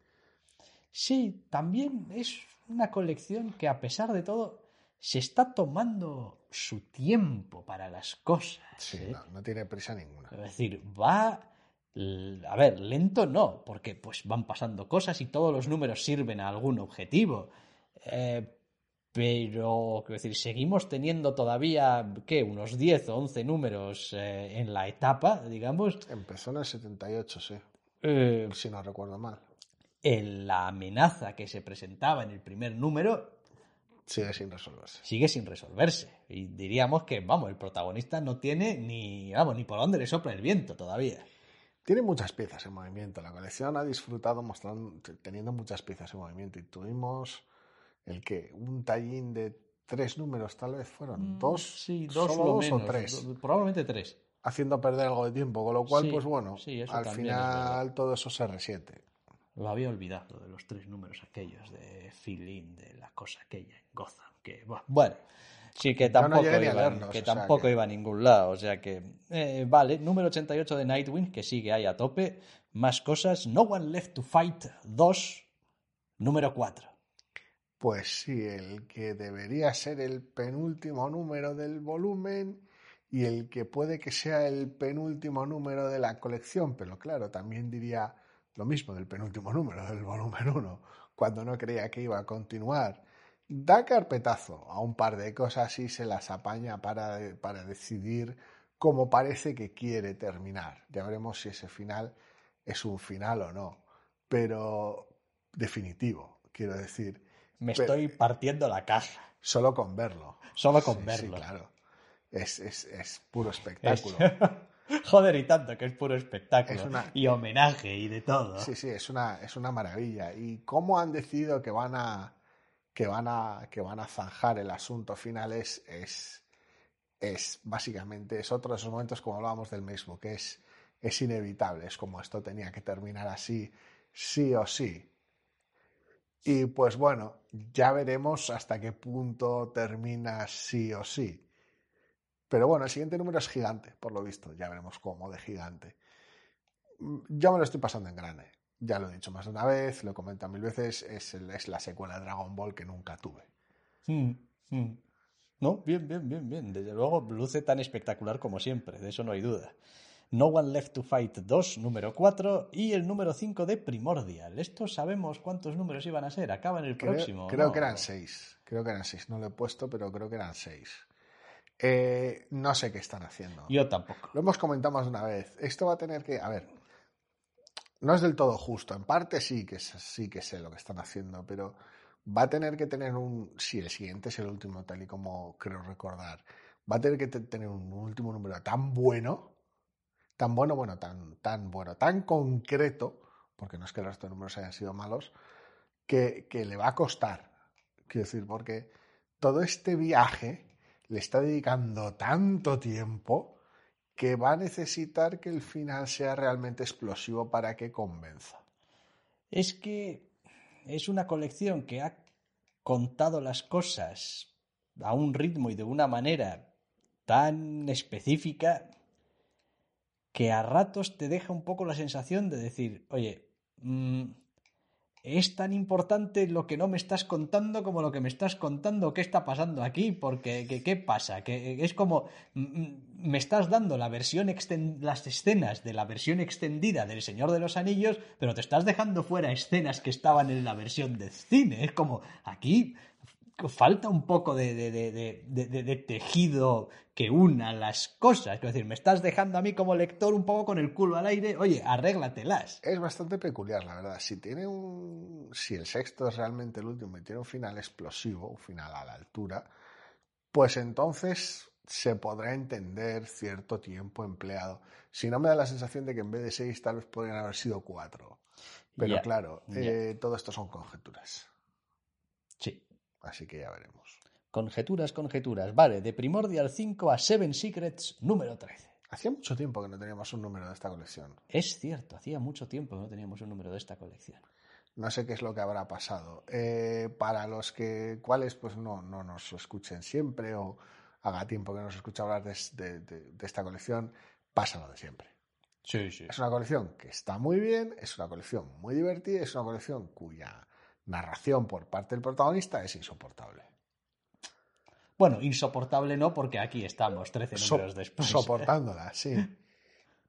Sí, también es una colección que a pesar de todo se está tomando su tiempo para las cosas. sí, ¿eh? no, no tiene prisa ninguna. Es decir, va... A ver, lento no, porque pues van pasando cosas y todos los números sirven a algún objetivo. Eh, pero, quiero decir, seguimos teniendo todavía, ¿qué? Unos 10 o 11 números eh, en la etapa, digamos. Empezó en el 78, sí, Eh, si no recuerdo mal. en la amenaza que se presentaba en el primer número Sigue sin resolverse. sigue sin resolverse. Y diríamos que, vamos, el protagonista no tiene ni, vamos, ni por dónde le sopla el viento todavía. Tiene muchas piezas en movimiento. La colección ha disfrutado mostrando, teniendo muchas piezas en movimiento. Y tuvimos el que un tallín de tres números, tal vez fueron dos, Mm, Sí, dos, solo dos menos, o tres, Probablemente tres. haciendo perder algo de tiempo. Con lo cual, Sí, pues bueno, sí, al es final todo eso se resiente. Lo había olvidado de los tres números aquellos de Phil de la cosa aquella en Gotham. Que, bueno, sí que no tampoco, a iba, leerlos, que tampoco que- iba a ningún lado. O sea que, eh, vale, número 88 de Nightwing, que sigue ahí a tope. Más cosas. No One Left to Fight 2, número 4. Pues sí, el que debería ser el penúltimo número del volumen y el que puede que sea el penúltimo número de la colección, pero claro, también diría lo mismo del penúltimo número del volumen 1, cuando no creía que iba a continuar. Da carpetazo a un par de cosas y se las apaña para, para decidir cómo parece que quiere terminar. Ya veremos si ese final es un final o no, pero definitivo, quiero decir. Me Pero- estoy partiendo la caja. Solo con verlo. Solo con Sí, sí, verlo. claro. Es, es, es puro Es- espectáculo. <laughs> Joder, y tanto que es puro espectáculo. Una- Y homenaje y de todo. Sí, sí, es una, es una maravilla. ¿Y cómo han decidido que van a que van a que van a zanjar el asunto final es, es, es básicamente es otro de esos momentos como hablábamos del mismo, que es, es inevitable, es como esto tenía que terminar así, sí o sí. Y pues bueno, ya veremos hasta qué punto termina sí o sí. Pero bueno, el siguiente número es gigante, por lo visto, ya veremos cómo de gigante. Mm, Yo me lo estoy pasando en grande. Ya lo he dicho más de una vez, lo he comentado mil veces, es, el- es la secuela de Dragon Ball que nunca tuve. Mm, mm. No, bien, bien, bien, bien. Desde luego luce tan espectacular como siempre, de eso no hay duda. No One Left to Fight 2, número 4, y el número 5 de Primordial. Estos sabemos cuántos números iban a ser, acaban el Creo, próximo. creo ¿no? que eran seis. Creo que eran seis. No lo he puesto, pero creo que eran seis. Eh, no sé qué están haciendo. Yo tampoco. Lo hemos comentado más de una vez. Esto va a tener que. A ver. No es del todo justo. En parte sí que, sí que sé lo que están haciendo, pero va a tener que tener un. Si el siguiente es el último, tal y como creo recordar. Va a tener que te- tener un último número tan bueno. Tan bueno, bueno, tan, tan bueno, tan concreto. Porque no es que el resto de números hayan sido malos. Que, que le va a costar. Quiero decir, porque todo este viaje le está dedicando tanto tiempo que va a necesitar que el final sea realmente explosivo para que convenza. Es que es una colección que ha contado las cosas a un ritmo y de una manera tan específica que a ratos te deja un poco la sensación de decir, oye, mm, es tan importante lo que no me estás contando como lo que me estás contando. ¿Qué está pasando aquí? Porque, ¿qué, pasa? Que es como, me estás dando la versión las escenas de la versión extendida del Señor de los Anillos, pero te estás dejando fuera escenas que estaban en la versión de cine. Es como, aquí falta un poco de, de, tejido que una las cosas. Es decir, me estás dejando a mí como lector un poco con el culo al aire. Oye, arréglatelas. Es bastante peculiar, la verdad. Si tiene un. Si el sexto es realmente el último y tiene un final explosivo, un final a la altura, pues entonces se podrá entender cierto tiempo empleado. Si no me da la sensación de que en vez de seis tal vez podrían haber sido cuatro. Pero claro, eh, todo esto son conjeturas. Sí. Así que ya veremos. Conjeturas, conjeturas. Vale, de Primordial 5 a Seven Secrets número 13. Hacía mucho tiempo que no teníamos un número de esta colección. Es cierto, hacía mucho tiempo que no teníamos un número de esta colección. No sé qué es lo que habrá pasado. Eh, para los que cuales pues no, no nos escuchen siempre o haga tiempo que nos escucha hablar de, de esta colección, pasa lo de siempre. Sí, sí. Es una colección que está muy bien, es una colección muy divertida, es una colección cuya narración por parte del protagonista es insoportable. Bueno, insoportable no, porque aquí estamos, 13 números después. Soportándola, <laughs> sí.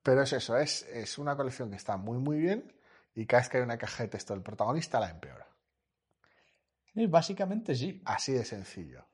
Pero es eso, es, es una colección que está muy, muy bien y cada vez que hay una caja de texto del protagonista la empeora. básicamente sí. Así de sencillo.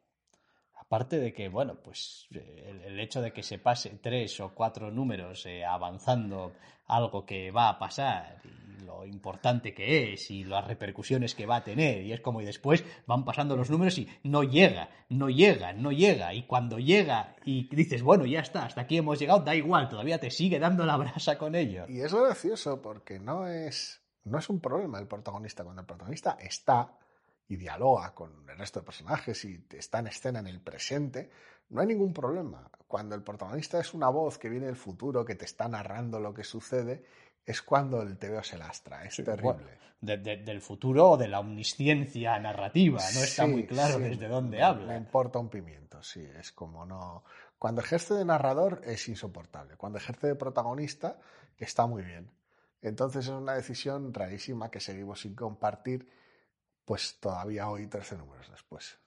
Aparte de que, bueno, pues el, hecho de que se pase tres o cuatro números eh, avanzando algo que va a pasar y lo importante que es y las repercusiones que va a tener y es como y después van pasando los números y no llega, no llega, no llega y cuando llega y dices, bueno, ya está, hasta aquí hemos llegado, da igual, todavía te sigue dando la brasa con ello. Y es gracioso porque no es, no es un problema el protagonista, cuando el protagonista está y dialoga con el resto de personajes y está en escena en el presente, no hay ningún problema. Cuando el protagonista es una voz que viene del futuro, que te está narrando lo que sucede, es cuando el TVO se lastra. Es terrible. del futuro o de la omnisciencia narrativa. No está muy claro desde dónde habla. Me importa un pimiento, sí. Es como no. Cuando ejerce de narrador es insoportable. Cuando ejerce de protagonista está muy bien. Entonces es una decisión rarísima que seguimos sin compartir pues todavía hoy 13 números después.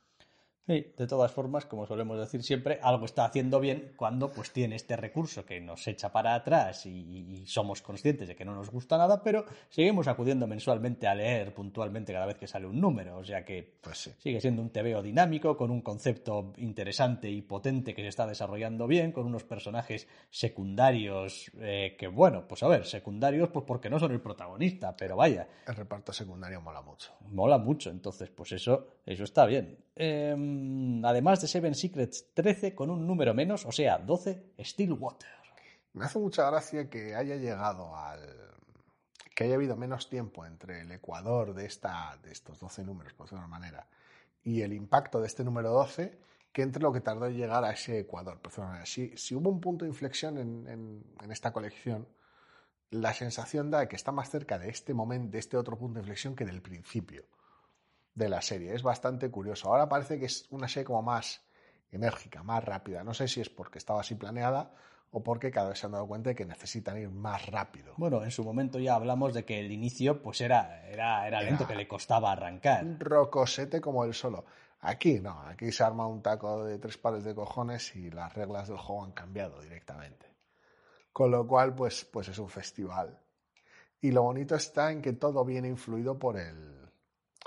Sí, de todas formas, como solemos decir siempre, algo está haciendo bien cuando pues tiene este recurso que nos echa para atrás y, somos conscientes de que no nos gusta nada, pero seguimos acudiendo mensualmente a leer puntualmente cada vez que sale un número, o sea que pues sigue siendo un TVO dinámico, con un concepto interesante y potente que se está desarrollando bien, con unos personajes secundarios eh, que, bueno, pues a ver, secundarios pues porque no son el protagonista, pero vaya. El reparto secundario mola mucho. Mola mucho, entonces pues eso, eso está bien. Eh, además de Seven Secrets 13 con un número menos, o sea, 12 Stillwater. Me hace mucha gracia que haya llegado al que haya habido menos tiempo entre el ecuador de, esta, de estos 12 números, por decirlo de manera, y el impacto de este número 12, que entre lo que tardó en llegar a ese ecuador. Por decirlo de manera. Si, si hubo un punto de inflexión en, en, esta colección, la sensación da que está más cerca de este momento, de este otro punto de inflexión que del principio de la serie. Es bastante curioso. Ahora parece que es una serie como más enérgica, más rápida. No sé si es porque estaba así planeada o porque cada vez se han dado cuenta de que necesitan ir más rápido. Bueno, en su momento ya hablamos de que el inicio pues era, era, era lento, que le costaba arrancar. Un rocosete como el solo. Aquí no, aquí se arma un taco de tres pares de cojones y las reglas del juego han cambiado directamente. Con lo cual, pues, pues es un festival. Y lo bonito está en que todo viene influido por el,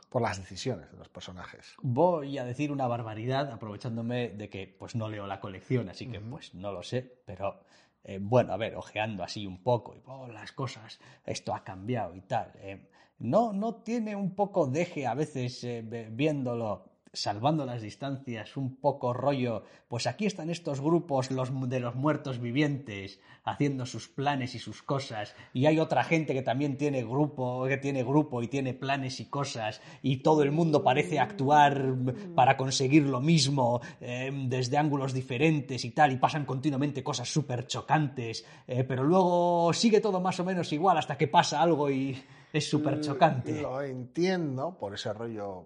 por las decisiones de los personajes. Voy a decir una barbaridad aprovechándome de que pues no leo la colección, así que pues no lo sé, pero eh, bueno, a ver, ojeando así un poco y oh, las cosas, esto ha cambiado y tal. Eh, no, no tiene un poco deje a veces eh, viéndolo salvando las distancias, un poco rollo, pues aquí están estos grupos los, de los muertos vivientes haciendo sus planes y sus cosas y hay otra gente que también tiene grupo, que tiene grupo y tiene planes y cosas y todo el mundo parece actuar para conseguir lo mismo em, desde ángulos diferentes y tal y pasan continuamente cosas súper chocantes, eh, pero luego sigue todo más o menos igual hasta que pasa algo y es súper chocante. Lo entiendo por ese rollo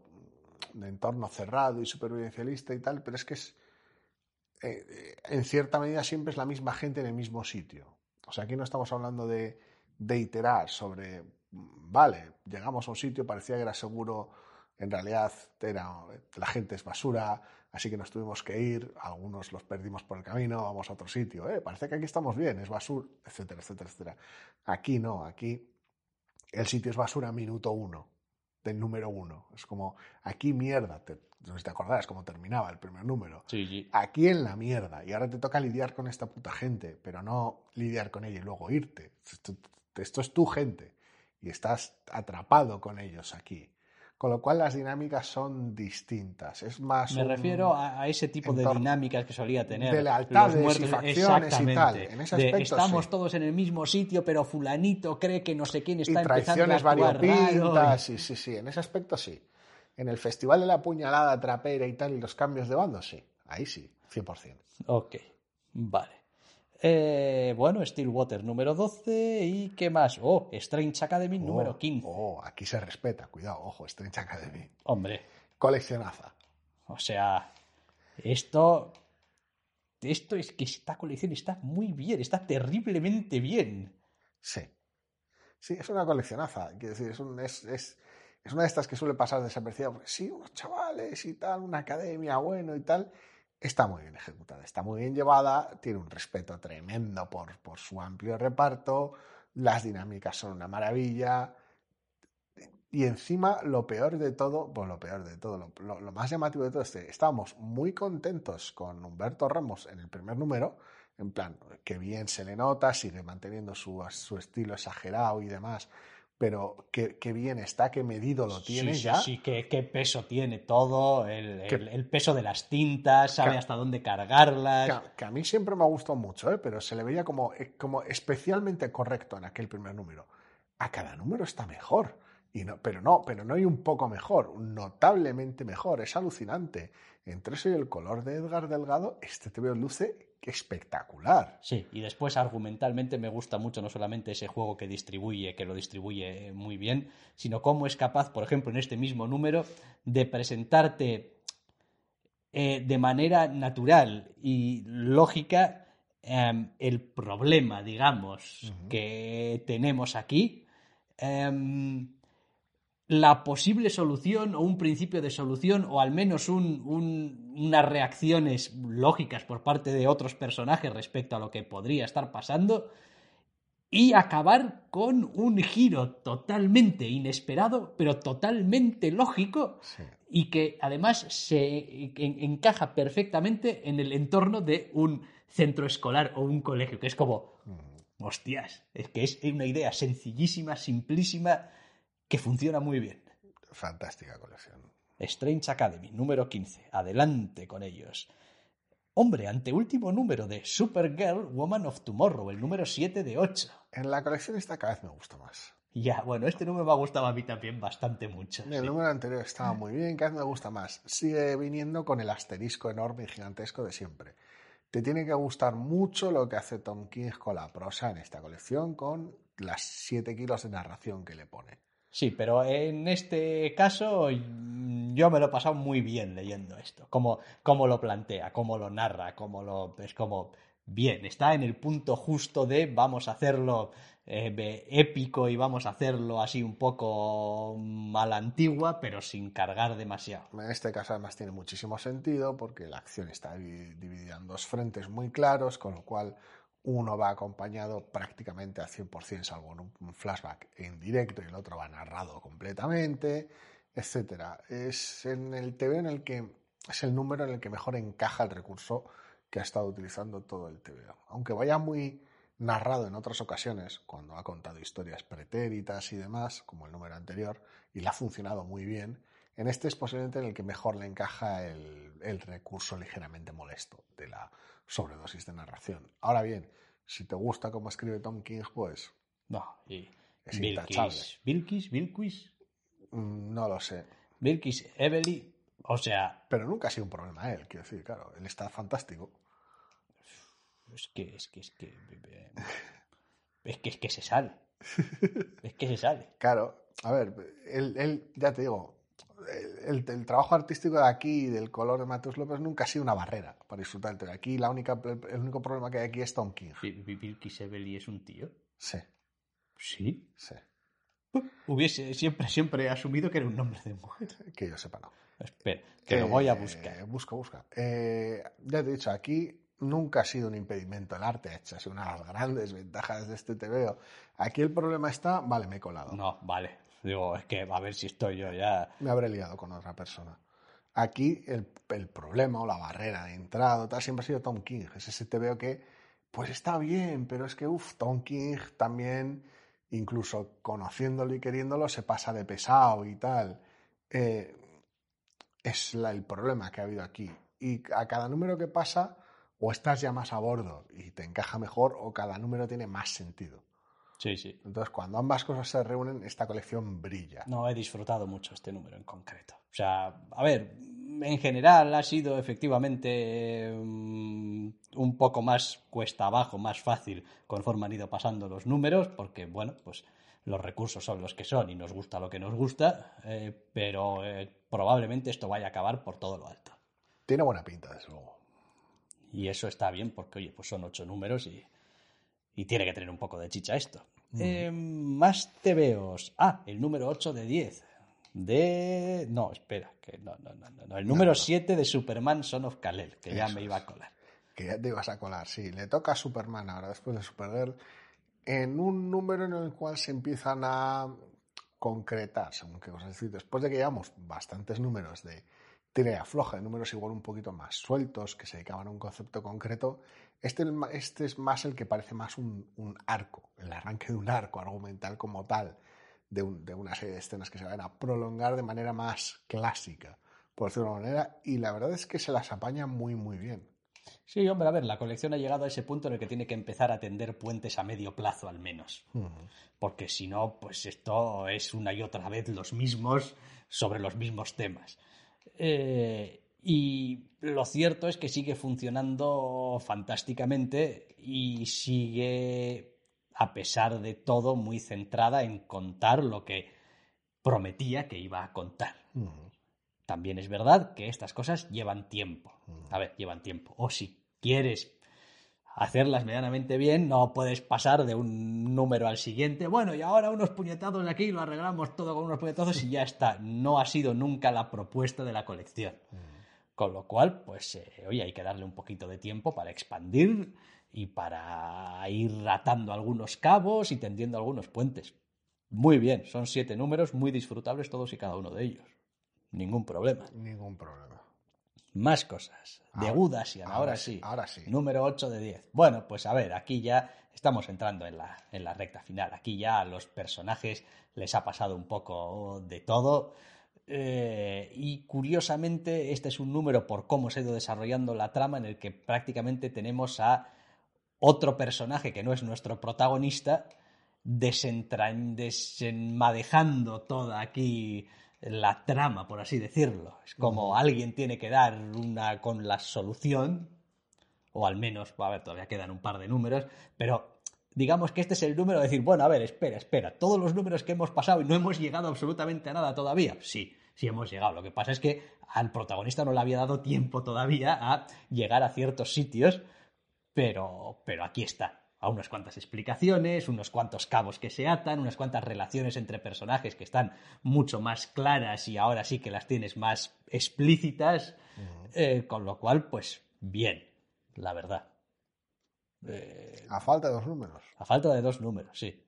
de entorno cerrado y supervivencialista y tal, pero es que es, eh, en cierta medida siempre es la misma gente en el mismo sitio. O sea, aquí no estamos hablando de, de iterar sobre vale, llegamos a un sitio, parecía que era seguro, en realidad era, la gente es basura, así que nos tuvimos que ir, algunos los perdimos por el camino, vamos a otro sitio, eh, parece que aquí estamos bien, es basura, etcétera, etcétera, etcétera. Aquí no, aquí el sitio es basura minuto uno, del número uno. Es como, aquí mierda, te, no te acordás cómo terminaba el primer número. Sí, sí. Aquí en la mierda. Y ahora te toca lidiar con esta puta gente, pero no lidiar con ella y luego irte. Esto, esto es tu gente y estás atrapado con ellos aquí. Con lo cual las dinámicas son distintas. Es más. Me refiero a, a ese tipo de dinámicas que solía tener. de lealtades los y muertos. facciones y tal. En ese De aspecto, estamos sí. todos en el mismo sitio, pero fulanito cree que no sé quién y está empezando a traiciones actuar raro. variopintas. Sí, sí, sí. En ese aspecto sí. En el Festival de la Puñalada Trapera y tal, y los cambios de bando, sí. Ahí sí, 100%. Ok, vale. Eh, bueno, Stillwater número 12 y ¿qué más? Oh, Strange Academy número Oh, 15. Oh, aquí se respeta, cuidado, ojo, Strange Academy. Hombre, Coleccionaza. o sea, esto... Esto es que esta colección está muy bien, está terriblemente bien. Sí. Sí, es una coleccionaza. Quiero decir, es, un- es, es- es una de estas que suele pasar desapercibida. Sí, unos chavales y tal, una academia bueno y tal. Está muy bien ejecutada, está muy bien llevada, tiene un respeto tremendo por, por su amplio reparto, las dinámicas son una maravilla. Y encima, lo peor de todo, pues lo peor de todo, lo, más llamativo de todo este, estábamos muy contentos con Humberto Ramos en el primer número, en plan, que bien se le nota, sigue manteniendo su, su estilo exagerado y demás, pero que bien está, que medido lo tiene sí, ya. Sí, qué, qué peso tiene todo, el, Que- el- el peso de las tintas, sabe Que- hasta dónde cargarlas. Que, a- que a mí siempre me ha gustado mucho, ¿eh? pero se le veía como, eh, como especialmente correcto en aquel primer número. A cada número está mejor. Y no, pero no, pero no hay un poco mejor, notablemente mejor, es alucinante. Entre eso y el color de Edgar Delgado, este te veo luce espectacular. Sí, y después argumentalmente me gusta mucho no solamente ese juego que distribuye, que lo distribuye eh, muy bien, sino cómo es capaz, por ejemplo, en este mismo número, de presentarte eh, de manera natural y lógica em, el problema, digamos, que tenemos aquí. em, la posible solución o un principio de solución o al menos un- un- unas reacciones lógicas por parte de otros personajes respecto a lo que podría estar pasando y acabar con un giro totalmente inesperado pero totalmente lógico Sí. y que además se en- encaja perfectamente en el entorno de un centro escolar o un colegio que es como hostias es que es una idea sencillísima simplísima que funciona muy bien Fantástica colección. Strange Academy, número 15. Adelante con ellos. Hombre, anteúltimo número de Supergirl, Woman of Tomorrow, el número 7 de 8. En la colección esta cada vez me gusta más. Ya, bueno, este número me ha gustado a mí también bastante mucho. El sí. número anterior estaba muy bien, cada vez me gusta más. Sigue viniendo con el asterisco enorme y gigantesco de siempre. Te tiene que gustar mucho lo que hace Tom King con la prosa en esta colección, con las 7 kilos de narración que le pone. Sí, pero en este caso mm, yo me lo he pasado muy bien leyendo esto. Cómo, cómo lo plantea, cómo lo narra, cómo lo. Es como. Bien, está en el punto justo de vamos a hacerlo eh, épico y vamos a hacerlo así un poco mm, a la antigua, pero sin cargar demasiado. En este caso además tiene muchísimo sentido porque la acción está divi- dividida en dos frentes muy claros, con lo cual uno va acompañado prácticamente al 100%, salvo en un- flashback en directo y el otro va narrado completamente, etcétera. Es en el TV en el que es el número en el que mejor encaja el recurso que ha estado utilizando todo el TVO. Aunque vaya muy narrado en otras ocasiones, cuando ha contado historias pretéritas y demás, como el número anterior, y le ha funcionado muy bien, en este es posiblemente en el que mejor le encaja el, el recurso ligeramente molesto de la sobredosis de narración. Ahora bien, si te gusta cómo escribe Tom King, pues No, y. Es intachable. Bilkis, mm, no lo sé. Bilkis, Evely. O sea, Pero nunca ha sido un problema él, quiero decir, claro, él está fantástico. es que, es que, es que. <laughs> Es que, es que se sale. <laughs> Es que se sale. Claro, a ver, él, él, ya te digo, el, el- el trabajo artístico de aquí y del color de Mateus López nunca ha sido una barrera para disfrutar TV. Aquí la única, el único problema que hay aquí es Tom King. Bil- Bil- Bilkis Evely es un tío. Sí, Sí. sí. Hubiese siempre, siempre asumido que era un nombre de mujer. Que yo sepa, no. Espera, que lo voy a Eh, buscar. Busca, busca. Eh, ya te he dicho, aquí nunca ha sido un impedimento el arte, ha sido una de las grandes ventajas de este TVO. Aquí el problema está, vale, me he colado. No, vale. Digo, es que a ver si estoy yo ya. Me habré liado con otra persona. Aquí el, el problema o la barrera de entrada tal siempre ha sido Tom King. Es ese TVO que, pues está bien, pero es que, uff, Tom King también, incluso conociéndolo y queriéndolo, se pasa de pesado y tal. Eh, es el problema que ha habido aquí. Y a cada número que pasa, o estás ya más a bordo y te encaja mejor, o cada número tiene más sentido. Sí, sí. Entonces, cuando ambas cosas se reúnen, esta colección brilla. No he disfrutado mucho este número en concreto. O sea, a ver, en general ha sido efectivamente mm, un poco más cuesta abajo, más fácil conforme han ido pasando los números, porque bueno, pues los recursos son los que son y nos gusta lo que nos gusta, eh, pero eh, probablemente esto vaya a acabar por todo lo alto. Tiene buena pinta, desde luego. Y eso está bien porque, oye, pues son ocho números y, y tiene que tener un poco de chicha esto. Eh, más. Ah, el número 8 de 10. De. No, espera, que no, no, no, no, no. El número 7 de Superman Son of Kal-El, que ya me iba a colar. Que ya te ibas a colar, sí. Le toca a Superman ahora, después de Supergirl, en un número en el cual se empiezan a concretar, según qué cosas. Es decir, después de que llevamos bastantes números de tira y afloja, de números igual un poquito más sueltos, que se dedicaban a un concepto concreto, este, este es más el que parece más un, un arco, el arranque de un arco argumental como tal, de, un- de una serie de escenas que se van a prolongar de manera más clásica, por decirlo de una manera, y la verdad es que se las apaña muy, muy bien. Sí, hombre, a ver, la colección ha llegado a ese punto en el que tiene que empezar a tender puentes a medio plazo al menos. Porque si no, pues esto es una y otra vez los mismos sobre los mismos temas. Eh, y lo cierto es que sigue funcionando fantásticamente y sigue, a pesar de todo, muy centrada en contar lo que prometía que iba a contar. También es verdad que estas cosas llevan tiempo. A ver, llevan tiempo. O si quieres hacerlas medianamente bien, no puedes pasar de un número al siguiente. Bueno, y ahora unos puñetazos aquí, lo arreglamos todo con unos puñetazos y ya está. No ha sido nunca la propuesta de la colección. Con lo cual, pues, eh, oye, hay que darle un poquito de tiempo para expandir y para ir atando algunos cabos y tendiendo algunos puentes. Muy bien, son siete números muy disfrutables todos y cada uno de ellos. Ningún problema. Ningún problema. Más cosas. De Gudasian, ahora, sí, ahora sí. Número 8 de 10. Bueno, pues a ver, aquí ya estamos entrando en la, en la recta final. Aquí ya a los personajes les ha pasado un poco de todo. Eh, y curiosamente, este es un número por cómo se ha ido desarrollando la trama en el que prácticamente tenemos a otro personaje que no es nuestro protagonista desenmadejando toda aquí la trama, por así decirlo. Es como alguien tiene que dar una con la solución, o al menos, a ver, todavía quedan un par de números, pero digamos que este es el número de decir, bueno, a ver, espera, espera, todos los números que hemos pasado y no hemos llegado absolutamente a nada todavía. Sí, sí hemos llegado. Lo que pasa es que al protagonista no le había dado tiempo todavía a llegar a ciertos sitios, pero, pero aquí está. A unas cuantas explicaciones, unos cuantos cabos que se atan, unas cuantas relaciones entre personajes que están mucho más claras y ahora sí que las tienes más explícitas, eh, con lo cual, pues bien, la verdad. Eh, A falta de dos números. a falta de dos números, sí.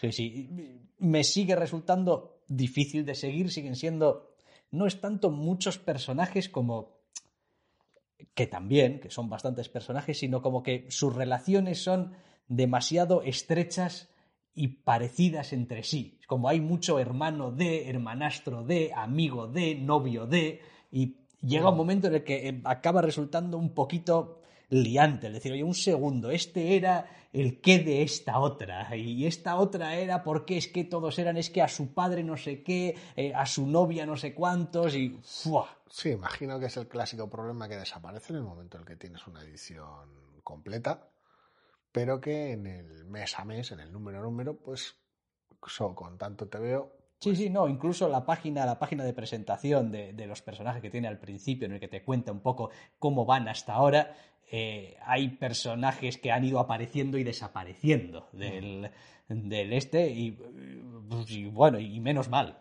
Sí, sí. Me sigue resultando difícil de seguir, siguen siendo. No es tanto muchos personajes como. que también, que son bastantes personajes, sino como que sus relaciones son demasiado estrechas y parecidas entre sí. Como hay mucho hermano de, hermanastro de, amigo de, novio de, y llega un momento en el que eh, acaba resultando un poquito liante, es decir, oye, un segundo, este era el qué de esta otra, y esta otra era porque es que todos eran, es que a su padre no sé qué, eh, a su novia no sé cuántos, y ¡fua! Sí, imagino que es el clásico problema que desaparece en el momento en el que tienes una edición completa, pero que en el mes a mes, en el número a número, pues so, con tanto te veo. Sí, sí, no, incluso la página, la página de presentación de, de los personajes que tiene al principio, en el que te cuenta un poco cómo van hasta ahora, eh, hay personajes que han ido apareciendo y desapareciendo del, este y, pues, y bueno, y menos mal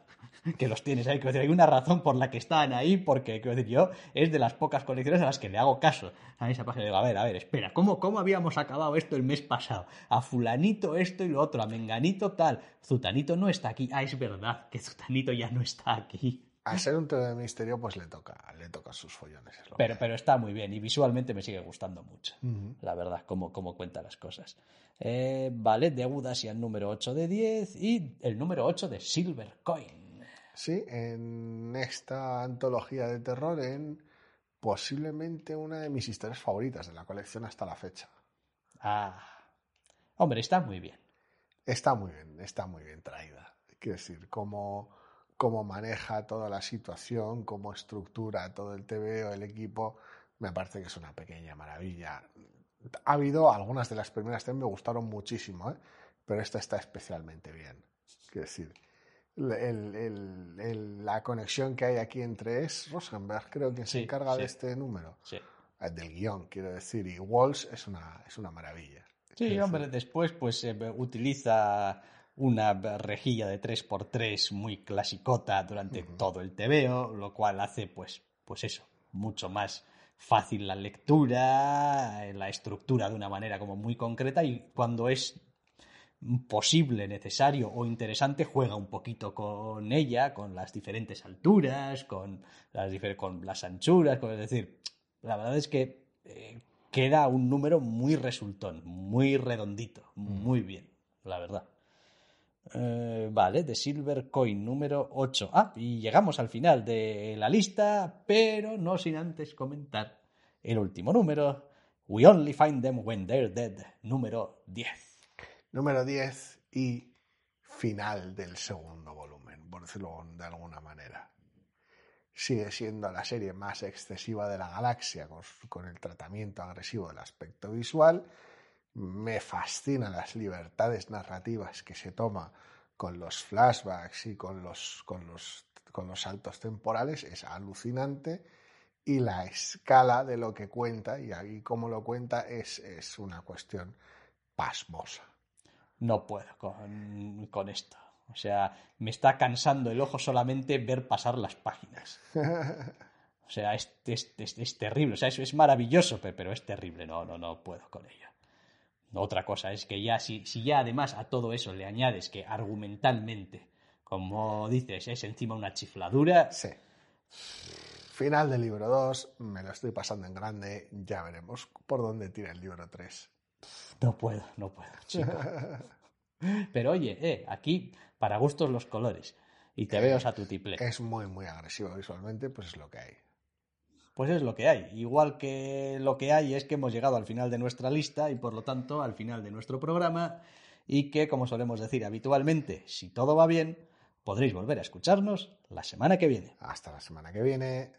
que los tienes ahí. Hay una razón por la que están ahí, porque decir, yo es de las pocas colecciones a las que le hago caso a esa página. Digo, a ver, a ver, espera, ¿cómo, ¿cómo habíamos acabado esto el mes pasado? A fulanito esto y lo otro, a menganito tal. Zutanito no está aquí. Ah, es verdad que Zutanito ya no está aquí. Al ser un tema de misterio, pues le toca, le toca sus follones. es lo Pero, que- pero está muy bien y visualmente me sigue gustando mucho, la verdad, cómo, cómo cuenta las cosas. Eh, vale, deudas y el número 8 de 10 y el número 8 de Silver Coin. Sí, en esta antología de terror, en posiblemente una de mis historias favoritas de la colección hasta la fecha. Ah, hombre, está muy bien. Está muy bien, está muy bien traída. Quiero decir, cómo, cómo maneja toda la situación, cómo estructura todo el TVO, el equipo, me parece que es una pequeña maravilla. Ha habido algunas de las primeras que me gustaron muchísimo, ¿eh? pero esta está especialmente bien. Quiero decir, el- el- el- la conexión que hay aquí entre es Rosenberg, creo que se Sí, encarga de sí. este número, Sí. eh, del guion, quiero decir, y Walls es una, es una maravilla. Sí, hombre, después pues eh, utiliza una rejilla de 3x3 muy clasicota durante todo el TVO, lo cual hace pues, pues eso, mucho más fácil la lectura, la estructura de una manera como muy concreta y cuando es posible, necesario o interesante, juega un poquito con ella, con las diferentes alturas, con las, con las anchuras, con- es decir, la verdad es que eh, queda un número muy resultón, muy redondito, muy bien, la verdad. Eh, vale, de Silver Coin número 8. Ah, y llegamos al final de la lista, pero no sin antes comentar el último número. We only find them when they're dead, número 10. Número 10 y final del segundo volumen, por decirlo de alguna manera. Sigue siendo la serie más excesiva de la galaxia con, con el tratamiento agresivo del aspecto visual. Me fascinan las libertades narrativas que se toma con los flashbacks y con los, con los, con los saltos temporales. Es alucinante. Y la escala de lo que cuenta y ahí cómo lo cuenta es, es una cuestión pasmosa. No puedo con, con esto. O sea, me está cansando el ojo solamente ver pasar las páginas. <laughs> O sea, es, es, es- es terrible. O sea, es, es maravilloso, pe- pero es terrible. No, no, no puedo con ello. Otra cosa es que ya, si, si ya además a todo eso le añades que argumentalmente, como dices, es encima una chifladura, Sí. Final del libro 2, me lo estoy pasando en grande, ya veremos por dónde tira el libro 3. no puedo, no puedo, chico. <laughs> Pero oye, eh, aquí para gustos los colores. Y te veo a tu tiple. Es muy, muy agresivo visualmente, pues es lo que hay. Pues es lo que hay. Igual que lo que hay es que hemos llegado al final de nuestra lista y por lo tanto al final de nuestro programa y que, como solemos decir habitualmente, si todo va bien, podréis volver a escucharnos la semana que viene. Hasta la semana que viene.